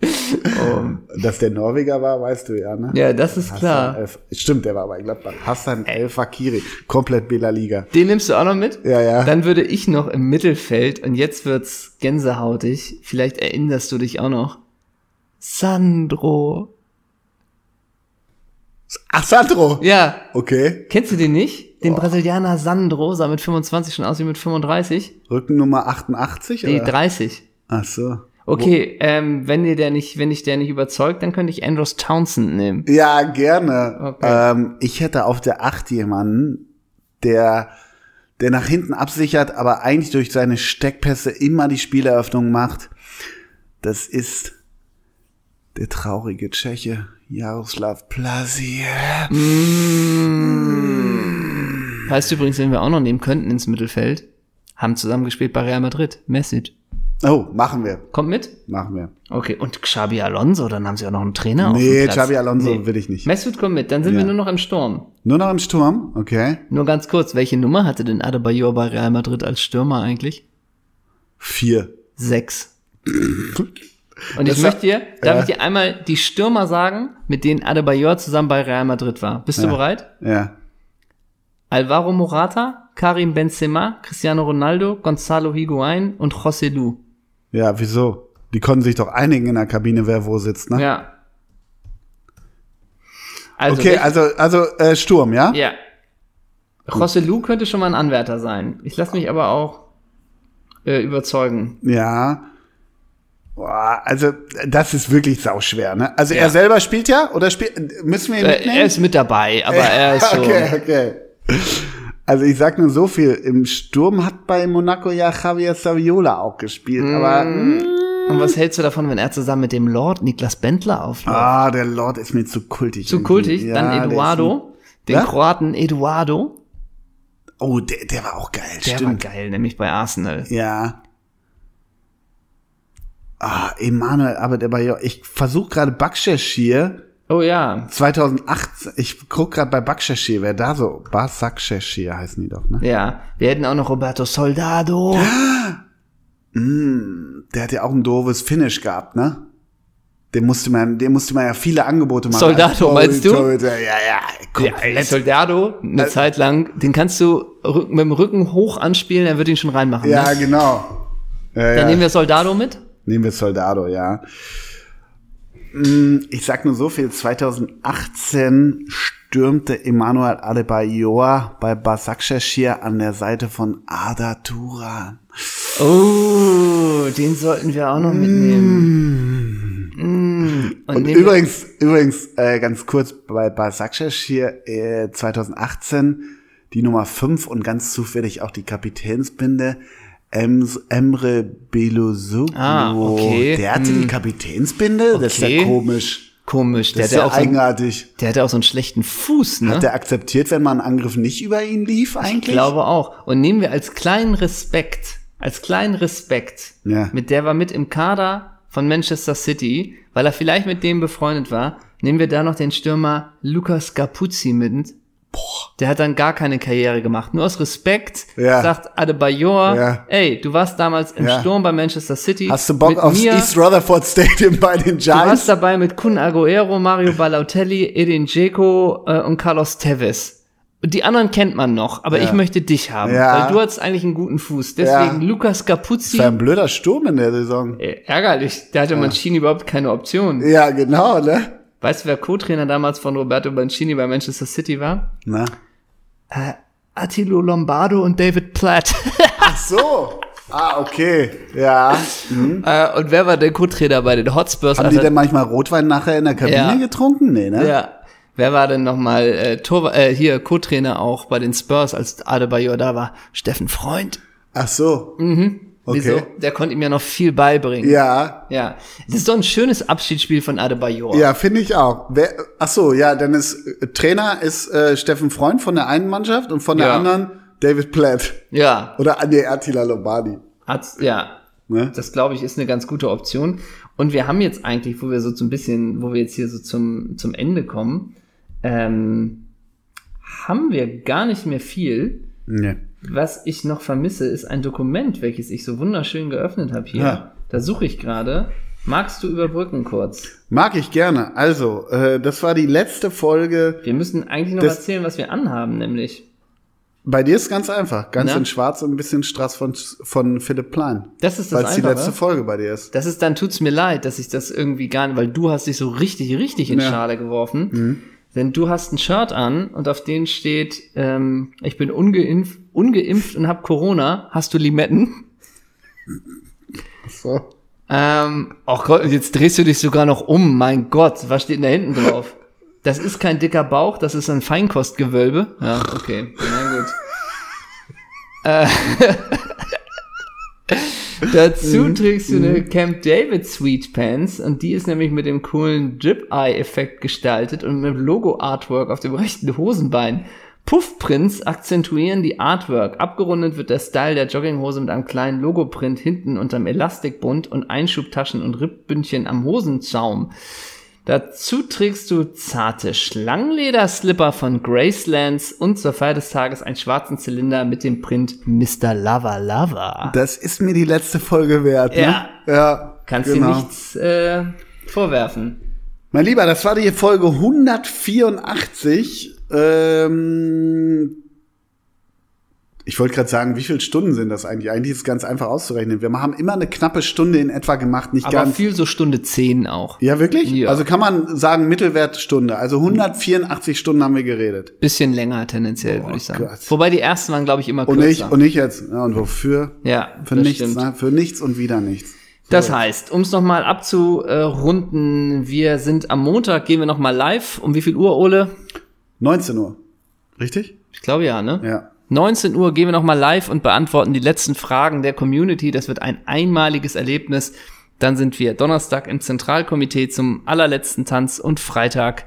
Dass der Norweger war, weißt du ja, ne? ja, das ist Hassan klar. El, stimmt, der war bei Gladbach. Hassan El Fakiri, komplett Bela Liga. Den nimmst du auch noch mit? Ja, ja. Dann würde ich noch im Mittelfeld, und jetzt wird's gänsehautig, vielleicht erinnerst du dich auch noch, Sandro. Ach, Sandro. Ja, Okay. kennst du den nicht? Den Brasilianer Sandro sah mit 25 schon aus wie mit 35? Rückennummer 88, Nee, oder? 30. Ach so. Okay, ähm, wenn dir der nicht, wenn dich der nicht überzeugt, dann könnte ich Andros Townsend nehmen. Ja, gerne. Okay. Ähm, ich hätte auf der 8 jemanden, der, der nach hinten absichert, aber eigentlich durch seine Steckpässe immer die Spieleröffnung macht. Das ist der traurige Tscheche, Jaroslav Plasiev. Weißt du übrigens, wen wir auch noch nehmen könnten ins Mittelfeld? Haben zusammen gespielt bei Real Madrid. Messi. Oh, machen wir. Kommt mit? Machen wir. Okay, und Xabi Alonso, dann haben sie auch noch einen Trainer Nee. Xabi Alonso will ich nicht. Mesut kommt mit, dann sind Ja. wir nur noch im Sturm. Nur noch im Sturm, okay. Nur ganz kurz, welche Nummer hatte denn Adebayor bei Real Madrid als Stürmer eigentlich? Vier. Sechs. Und Das ich möchte dir, darf Ja. ich dir einmal die Stürmer sagen, mit denen Adebayor zusammen bei Real Madrid war. Bist du Ja. bereit? Ja. Alvaro Morata, Karim Benzema, Cristiano Ronaldo, Gonzalo Higuain und José Lu. Ja, wieso? Die konnten sich doch einigen in der Kabine, wer wo sitzt, ne? Ja. Also, okay, also, also äh, Sturm, ja? Ja. José Lu könnte schon mal ein Anwärter sein. Ich lasse mich aber auch äh, überzeugen. Ja. Boah, also, das ist wirklich sauschwer, ne? Also, Ja. er selber spielt ja, oder spielt, müssen wir ihn Äh, mitnehmen? er ist mit dabei, aber er ist so. Okay, okay. Also ich sag nur so viel. Im Sturm hat bei Monaco ja Javier Saviola auch gespielt. Aber Mm. mm, Und was hältst du davon, wenn er zusammen mit dem Lord Niklas Bentler aufläuft? ah, der Lord ist mir zu kultig. Zu kultig, Ja, dann der Eduardo, den Ja? Kroaten Eduardo, oh, der, der war auch geil. der stimmt. war geil, nämlich bei Arsenal. Ja. Ah, Emanuel, aber der bei ich versuche gerade Bakshashir Oh ja, 2018. Ich guck gerade bei Bakshashir, wer da so Basakshashir heißen die doch, ne? ja. Wir hätten auch noch Roberto Soldado. Der hat ja auch ein doofes Finish gehabt, ne? Dem musste man, dem musste man ja viele Angebote machen. Soldado, Als meinst du? Torhüter. Ja, ja, Ja, komplett. Soldado, eine Zeit lang, den kannst du mit dem Rücken hoch anspielen, er wird ihn schon reinmachen. Ja, ne? genau. Ja, Dann ja. nehmen wir Soldado mit. Nehmen wir Soldado, ja. Mm, Ich sag nur so viel. 2018 stürmte Emmanuel Adebayor bei Basakshashir an der Seite von Ada Turan. Oh, den sollten wir auch noch mitnehmen. Mm. Und, Und übrigens, übrigens, äh, ganz kurz, bei Basakshashir äh, 2018 die Nummer 5 und ganz zufällig auch die Kapitänsbinde Ems, Emre Belozoglu. Ah, okay. Der hatte die Kapitänsbinde? Das ist Okay. ja komisch. komisch, der Das ist hat, ja auch so, eigenartig. der hat ja auch so einen schlechten Fuß, ne? Hat der akzeptiert, wenn man einen Angriff nicht über ihn lief eigentlich? Ich glaube auch. Und nehmen wir als kleinen Respekt, als kleinen Respekt, Ja. mit der war mit im Kader von Manchester City, weil er vielleicht mit dem befreundet war, nehmen wir da noch den Stürmer Lukas Capuzzi mit. Der hat dann gar keine Karriere gemacht. Nur aus Respekt Ja. sagt Adebayor, Ja. ey, du warst damals im Ja. Sturm bei Manchester City. Hast du Bock aufs mir, East Rutherford Stadium bei den Du warst Giants? dabei mit Kun Aguero, Mario Balotelli, Edin Dzeko äh, und Carlos Tevez. Und die anderen kennt man noch, aber Ja. ich möchte dich haben, Ja. weil du hast eigentlich einen guten Fuß. Deswegen Ja. Lukas Capuzzi, Das war ein blöder Sturm in der Saison. äh, ärgerlich, da hatte Mancini überhaupt keine Option. Ja, genau, ne? Weißt du, wer Co-Trainer damals von Roberto Mancini bei Manchester City war? Na? Attilo Lombardo und David Platt. Ach so. Ah, okay. Ja. äh, und wer war der Co-Trainer bei den Hotspurs? Haben die Alter? denn manchmal Rotwein nachher in der Kabine Ja. getrunken? Nee, ne? Ja. Wer war denn nochmal äh, Tor äh, hier Co-Trainer auch bei den Spurs, als Adebayor da war? Steffen Freund. Ach so. Mhm. Wieso? Okay. Der konnte ihm ja noch viel beibringen. Ja. Ja. Das ist doch ein schönes Abschiedsspiel von Adebayor. Ja, finde ich auch. Wer, ach so, ja, dann ist äh, Trainer ist äh, Steffen Freund von der einen Mannschaft und von der Ja. anderen David Platt. Ja. Oder nee, Attila Lombardi. Hat's, ja. Ne? Das glaube ich ist eine ganz gute Option. Und wir haben jetzt eigentlich, wo wir so ein bisschen, wo wir jetzt hier so zum, zum Ende kommen, ähm, haben wir gar nicht mehr viel. Nee. Was ich noch vermisse, ist ein Dokument, welches ich so wunderschön geöffnet habe hier. Ja. Da suche ich gerade. Magst du überbrücken kurz? Mag ich gerne. Also, äh, das war die letzte Folge. Wir müssen eigentlich noch erzählen, was wir anhaben, nämlich. Bei dir ist ganz einfach. Ganz Na? in schwarz und ein bisschen Strass von, von Philipp Plein. Das ist das Weil es die letzte Folge bei dir ist. Das ist, dann tut's mir leid, dass ich das irgendwie gar nicht, weil du hast dich so richtig, richtig in Ja. Mhm. Schale geworfen. Denn du hast ein Shirt an und auf dem steht, ähm, ich bin ungeimpft, ungeimpft und hab Corona. Hast du Limetten? So. Ähm, ach Gott, jetzt drehst du dich sogar noch um. Mein Gott, was steht denn da hinten drauf? Das ist kein dicker Bauch, das ist ein Feinkostgewölbe. Ja, okay, na gut. äh, Dazu trägst du eine Camp David Sweetpants und die ist nämlich mit dem coolen Drip-Eye-Effekt gestaltet und mit Logo-Artwork auf dem rechten Hosenbein. Puffprints akzentuieren die Artwork. Abgerundet wird der Style der Jogginghose mit einem kleinen Logoprint hinten unterm Elastikbund und Einschubtaschen und Rippbündchen am Hosenzaum. Dazu trägst du zarte Schlangenlederslipper von Gracelands und zur Feier des Tages einen schwarzen Zylinder mit dem Print Mr. Lover Lover. Das ist mir die letzte Folge wert. Ne? Ja. Ja. Kannst genau. dir nichts äh, vorwerfen. Mein Lieber, das war die Folge 184. Ähm, Ich wollte gerade sagen, wie viele Stunden sind das eigentlich? Eigentlich ist es ganz einfach auszurechnen. Wir haben immer eine knappe Stunde in etwa gemacht, nicht Aber ganz. viel so Stunde 10 auch. Ja, wirklich? Ja. Also kann man sagen, Mittelwertstunde. Also 184 Stunden haben wir geredet. Bisschen länger tendenziell, würde ich sagen. Gott. Wobei die ersten waren, glaube ich, immer Und kürzer. ich, und ich jetzt. Ja, und wofür? ja, Für nichts, ne? Für nichts und wieder nichts. Das heißt, um es nochmal abzurunden, wir sind am Montag, gehen wir nochmal live. Um wie viel Uhr, Ole? 19 Uhr. Richtig? Ich glaube ja, ne? Ja. 19 Uhr gehen wir nochmal live und beantworten die letzten Fragen der Community. Das wird ein einmaliges Erlebnis. Dann sind wir Donnerstag im Zentralkomitee zum allerletzten Tanz und Freitag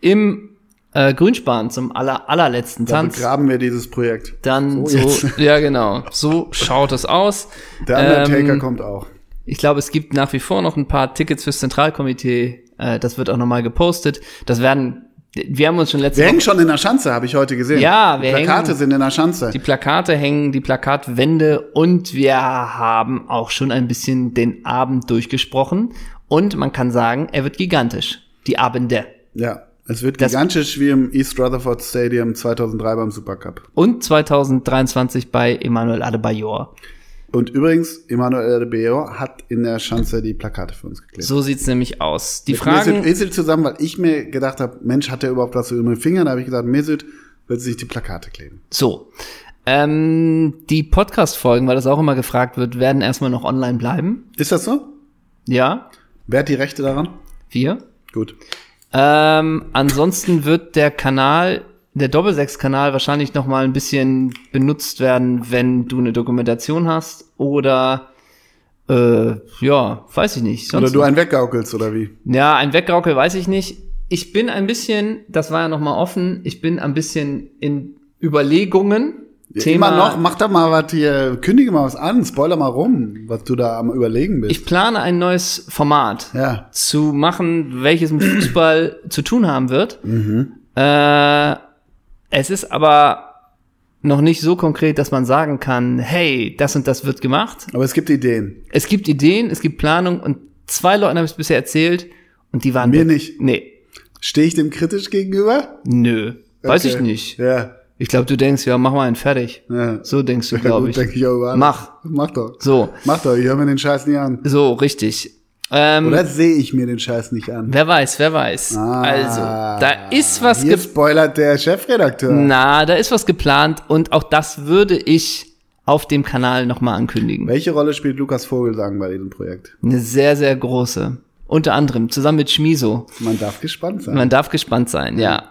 im äh, Grünspan zum aller, allerletzten Da Tanz. begraben wir dieses Projekt. Dann So so, ja genau, so schaut es aus. Der Undertaker Ähm, kommt auch. Ich glaube, es gibt nach wie vor noch ein paar Tickets fürs Zentralkomitee. Äh, das wird auch nochmal gepostet. Das werden, wir haben uns schon letzte Wir hängen Woche, schon in der Schanze, habe ich heute gesehen. Ja, Die wir Plakate hängen- sind in der Schanze. die Plakate hängen, die Plakatwände und wir haben auch schon ein bisschen den Abend durchgesprochen. Und man kann sagen, er wird gigantisch. Die Abende. Ja, es wird Das- gigantisch wie im East Rutherford Stadium 2003 beim Supercup. Und 2023 bei Emmanuel Adebayor. Und übrigens, Emmanuel Adebayor hat in der Schanze die Plakate für uns geklebt. So sieht's nämlich aus. Die Mit Fragen. Mesut Özil zusammen, weil ich mir gedacht habe, Mensch, hat der überhaupt was über den Fingern? Da habe ich gesagt, Mesut wird sich die Plakate kleben. So. Ähm, die Podcast-Folgen, weil das auch immer gefragt wird, werden erstmal noch online bleiben. Ist das so? Ja, Wer hat die Rechte daran? wir. Gut. Ähm, ansonsten wird der Kanal, der Doppelsechs-Kanal wahrscheinlich noch mal ein bisschen benutzt werden, wenn du eine Dokumentation hast oder äh, ja, weiß ich nicht. Oder Sonst du einen weggaukelst, oder wie? ja, ein Wegraukel weiß ich nicht. Ich bin ein bisschen, das war ja noch mal offen, ich bin ein bisschen in Überlegungen. Ja, Immer noch, mach da mal was hier, kündige mal was an, spoiler mal rum, was du da am überlegen bist. Ich plane ein neues Format. ja. zu machen, welches mit Fußball zu tun haben wird. Mhm. Äh, es ist aber noch nicht so konkret, dass man sagen kann, hey, das und das wird gemacht. Aber es gibt Ideen. Es gibt Ideen, es gibt Planung und zwei Leuten habe ich es bisher erzählt und die waren Mir nicht. Nee, Stehe ich dem kritisch gegenüber? nö, weiß Okay. ich nicht. Ja. Ich glaube, du denkst, ja, mach mal einen fertig. ja. So denkst du, Ja, glaube gut, ich. denke ich auch. Mach. Mach doch. So, Mach doch, ich höre mir den Scheiß nicht an. so richtig. Ähm, Oder sehe ich mir den Scheiß nicht an? wer weiß, wer weiß. Ah, also, da ist was Hier ge spoilert der Chefredakteur. Na, da ist was geplant und auch das würde ich auf dem Kanal nochmal ankündigen. Welche Rolle spielt Lukas Vogelsang bei diesem Projekt? Eine sehr, sehr große. Unter anderem zusammen mit Schmiso. Man darf gespannt sein. Man darf gespannt sein, ja.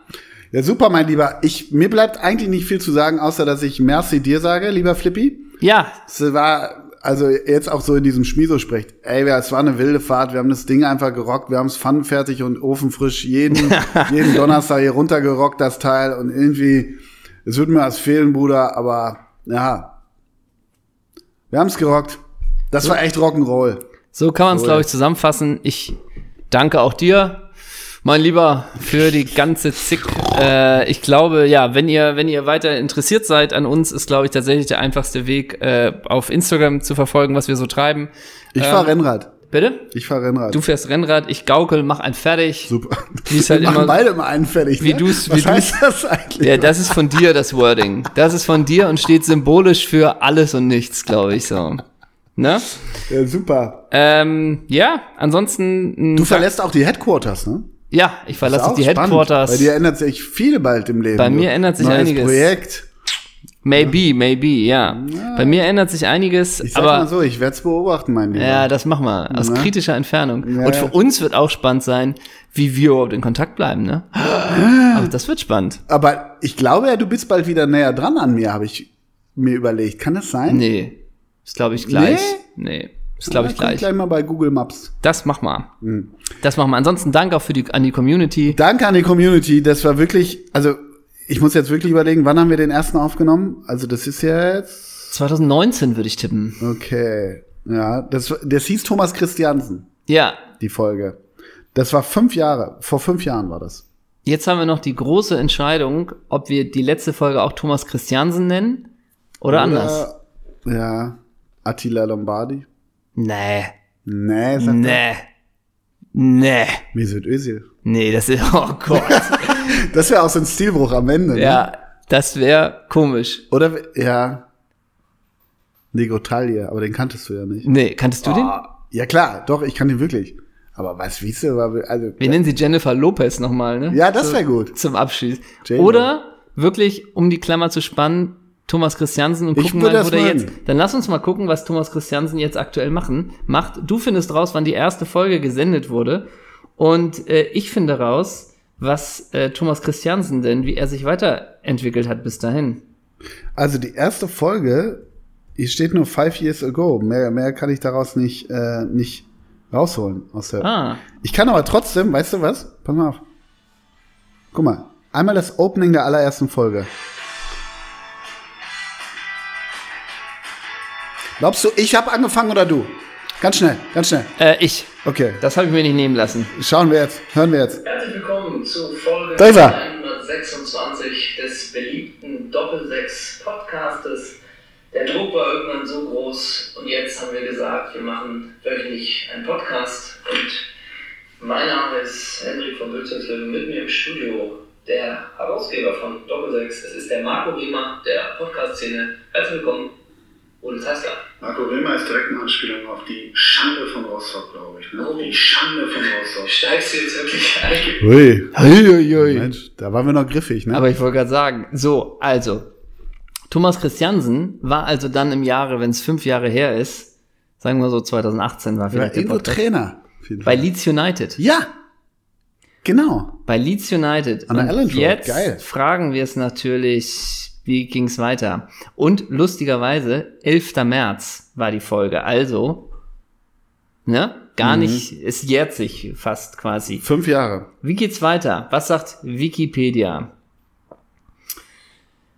Ja, super, mein Lieber. Ich, mir bleibt eigentlich nicht viel zu sagen, außer dass ich Merci dir sage, lieber Flippy. Ja, Es war, also jetzt auch so in diesem Schmiso spricht. Ey, es war eine wilde Fahrt. Wir haben das Ding einfach gerockt. Wir haben es pfannenfertig und ofenfrisch jeden, jeden Donnerstag hier runtergerockt, das Teil. Und irgendwie, es wird mir was fehlen, Bruder, aber ja. Wir haben es gerockt. Das war echt Rock'n'Roll. so kann man es, Cool. glaube ich, zusammenfassen. Ich danke auch dir, mein Lieber, für die ganze Zick. Äh, ich glaube, ja, wenn ihr, wenn ihr weiter interessiert seid an uns, ist, glaube ich, tatsächlich der einfachste Weg, äh, auf Instagram zu verfolgen, was wir so treiben. Ich Ähm, fahr Rennrad. Bitte? Ich fahr Rennrad. Du fährst Rennrad, ich gaukel, mach einen fertig. Super. Wie halt wir machen immer- beide mal einen fertig. Wie ne? du's- Was wie du's- heißt das eigentlich? Ja, das ist von dir, das Wording. Das ist von dir und steht symbolisch für alles und nichts, glaube ich so. Ne? Ja, super. Ähm, ja, ansonsten. Du verlässt auch die Headquarters, ne? Ja, ich verlasse die spannend. Headquarters. Bei dir ändert sich viel bald im Leben. Bei mir ändert sich Neues einiges. Projekt. Maybe, maybe, ja. Bei mir ändert sich einiges, Ich sag mal aber so, ich werde es beobachten, mein Lieber. ja, das machen wir aus Na? kritischer Entfernung. Ja, und für ja. uns wird auch spannend sein, wie wir überhaupt in Kontakt bleiben, ne? Also das wird spannend. Aber ich glaube ja, du bist bald wieder näher dran an mir, habe ich mir überlegt. Kann das sein? Nee, ist glaube ich gleich. Nee, ist glaube ich gleich. gleich mal bei Google Maps. Das mach mal. Hm. Das machen wir. Ansonsten Dank auch für die, an die Community. Danke an die Community. Das war wirklich, also ich muss jetzt wirklich überlegen, wann haben wir den ersten aufgenommen? Also das ist jetzt 2019 würde ich tippen. okay. Ja, das, das hieß Thomas Christiansen, Ja, die Folge. Das war fünf Jahre. Vor fünf Jahren war das. jetzt haben wir noch die große Entscheidung, ob wir die letzte Folge auch Thomas Christiansen nennen oder, anders. Ja, Attila Lombardi. Nee, Nee, sagt nee, nee, Mesut Özil. nee, das ist, oh Gott. Das wäre auch so ein Stilbruch am Ende. Ne? ja, Das wäre komisch. Oder, ja. Negotalia, aber den kanntest du ja nicht. Nee, kanntest du den? Ah, ja klar, doch, ich kann den wirklich. Aber was, wie du, war, also, Wir nennen sie Jennifer Lopez nochmal, ne? ja, das wäre gut. Zum Abschied. J-Lo. Oder wirklich, um die Klammer zu spannen, Thomas Christiansen und gucken mal, wo der jetzt. Dann lass uns mal gucken, was Thomas Christiansen jetzt aktuell machen, macht. Du findest raus, wann die erste Folge gesendet wurde. Und äh, ich finde raus, was äh, Thomas Christiansen denn, wie er sich weiterentwickelt hat bis dahin. Also die erste Folge, hier steht nur five years ago. Mehr, mehr kann ich daraus nicht, äh, nicht rausholen. Aus der Ah, Ich kann aber trotzdem, weißt du was? Pass mal auf. Guck mal, einmal das Opening der allerersten Folge. Glaubst du, ich habe angefangen oder du? Ganz schnell, ganz schnell. äh, ich. Okay, Das habe ich mir nicht nehmen lassen. schauen wir jetzt, hören wir jetzt. Herzlich willkommen zu Folge Da ist er. 126 des beliebten Doppelsechs Podcastes. Der Druck war irgendwann so groß und jetzt haben wir gesagt, wir machen wöchentlich einen Podcast und mein Name ist Hendrik von Bülzingslöwen mit mir im Studio der Herausgeber von Doppelsechs. Es ist der Marco Riemer der Podcast-Szene. Herzlich willkommen, Ole Zeissler. Marco Römer ist direkt eine Anspielung auf die Schande von Rostock, glaube ich. Ne? Die Schande von Rostock. Steigst du jetzt wirklich ein? Hui. Huiuiui. Mensch, da waren wir noch griffig, ne? Aber ich wollte gerade sagen, so, also, Thomas Christiansen war also dann im Jahre, wenn es fünf Jahre her ist, sagen wir so 2018 war ja, vielleicht der irgendwo Podcast, Trainer. auf jeden bei. Leeds United. Ja, genau. Bei Leeds United. An der Und jetzt geil. fragen wir es natürlich, wie ging's weiter? Und lustigerweise, 11. März war die Folge. Also, ne? Gar Mhm. nicht, es jährt sich fast quasi. Fünf Jahre. Wie geht's weiter? Was sagt Wikipedia?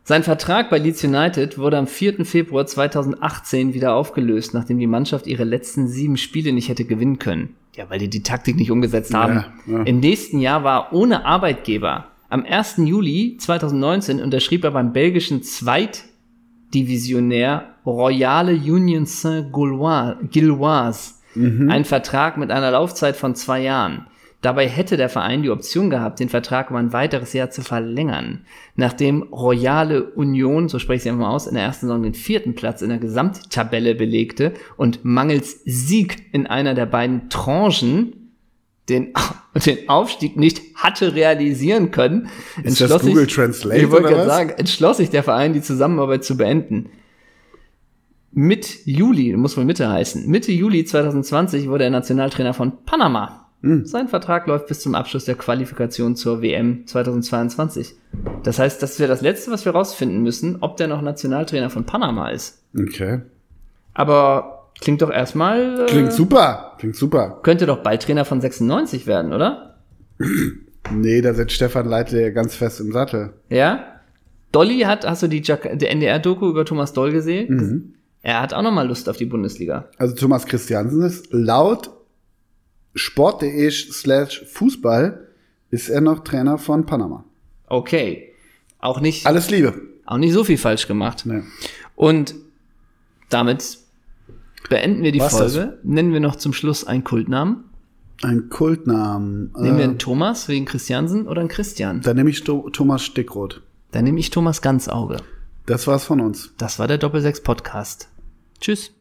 Sein Vertrag bei Leeds United wurde am 4. Februar 2018 wieder aufgelöst, nachdem die Mannschaft ihre letzten sieben Spiele nicht hätte gewinnen können. Ja, weil die die Taktik nicht umgesetzt haben. Ja, ja. Im nächsten Jahr war er ohne Arbeitgeber. Am 1. Juli 2019 unterschrieb er beim belgischen Zweitdivisionär Royale Union Saint-Gilloise einen Vertrag mit einer Laufzeit von zwei Jahren. Dabei hätte der Verein die Option gehabt, den Vertrag um ein weiteres Jahr zu verlängern. Nachdem Royale Union, so spreche ich es einfach mal aus, in der ersten Saison den vierten Platz in der Gesamttabelle belegte und mangels Sieg in einer der beiden Tranchen den, den Aufstieg nicht hatte realisieren können, Ist das entschloss Google sich, Translate ich wollte gerade sagen, entschloss sich der Verein, die Zusammenarbeit zu beenden. Mit Juli, muss wohl Mitte heißen, Mitte Juli 2020 wurde er Nationaltrainer von Panama. Hm. Sein Vertrag läuft bis zum Abschluss der Qualifikation zur WM 2022. Das heißt, das wäre das Letzte, was wir rausfinden müssen, ob der noch Nationaltrainer von Panama ist. Okay. Aber klingt doch erstmal. Äh, Klingt super. Klingt super. Könnte doch bald Trainer von 96 werden, oder? Nee, da sitzt Stefan Leitler ja ganz fest im Sattel. Ja? Dolly hat, hast du die, die NDR-Doku über Thomas Doll gesehen? Mhm. Er hat auch noch mal Lust auf die Bundesliga. Also Thomas Christiansen ist laut sport.de slash Fußball ist er noch Trainer von Panama. Okay. Auch nicht, Alles Liebe. auch nicht so viel falsch gemacht. Nee. Und damit beenden wir die Was Folge. Nennen wir noch zum Schluss einen Kultnamen. Ein Kultnamen. Nehmen wir Äh, einen Thomas wegen Christiansen oder einen Christian? dann nehme ich Sto- Thomas Stickroth. Dann nehme ich Thomas Ganzauge. Das war's von uns. Das war der Doppelsechs Podcast. Tschüss.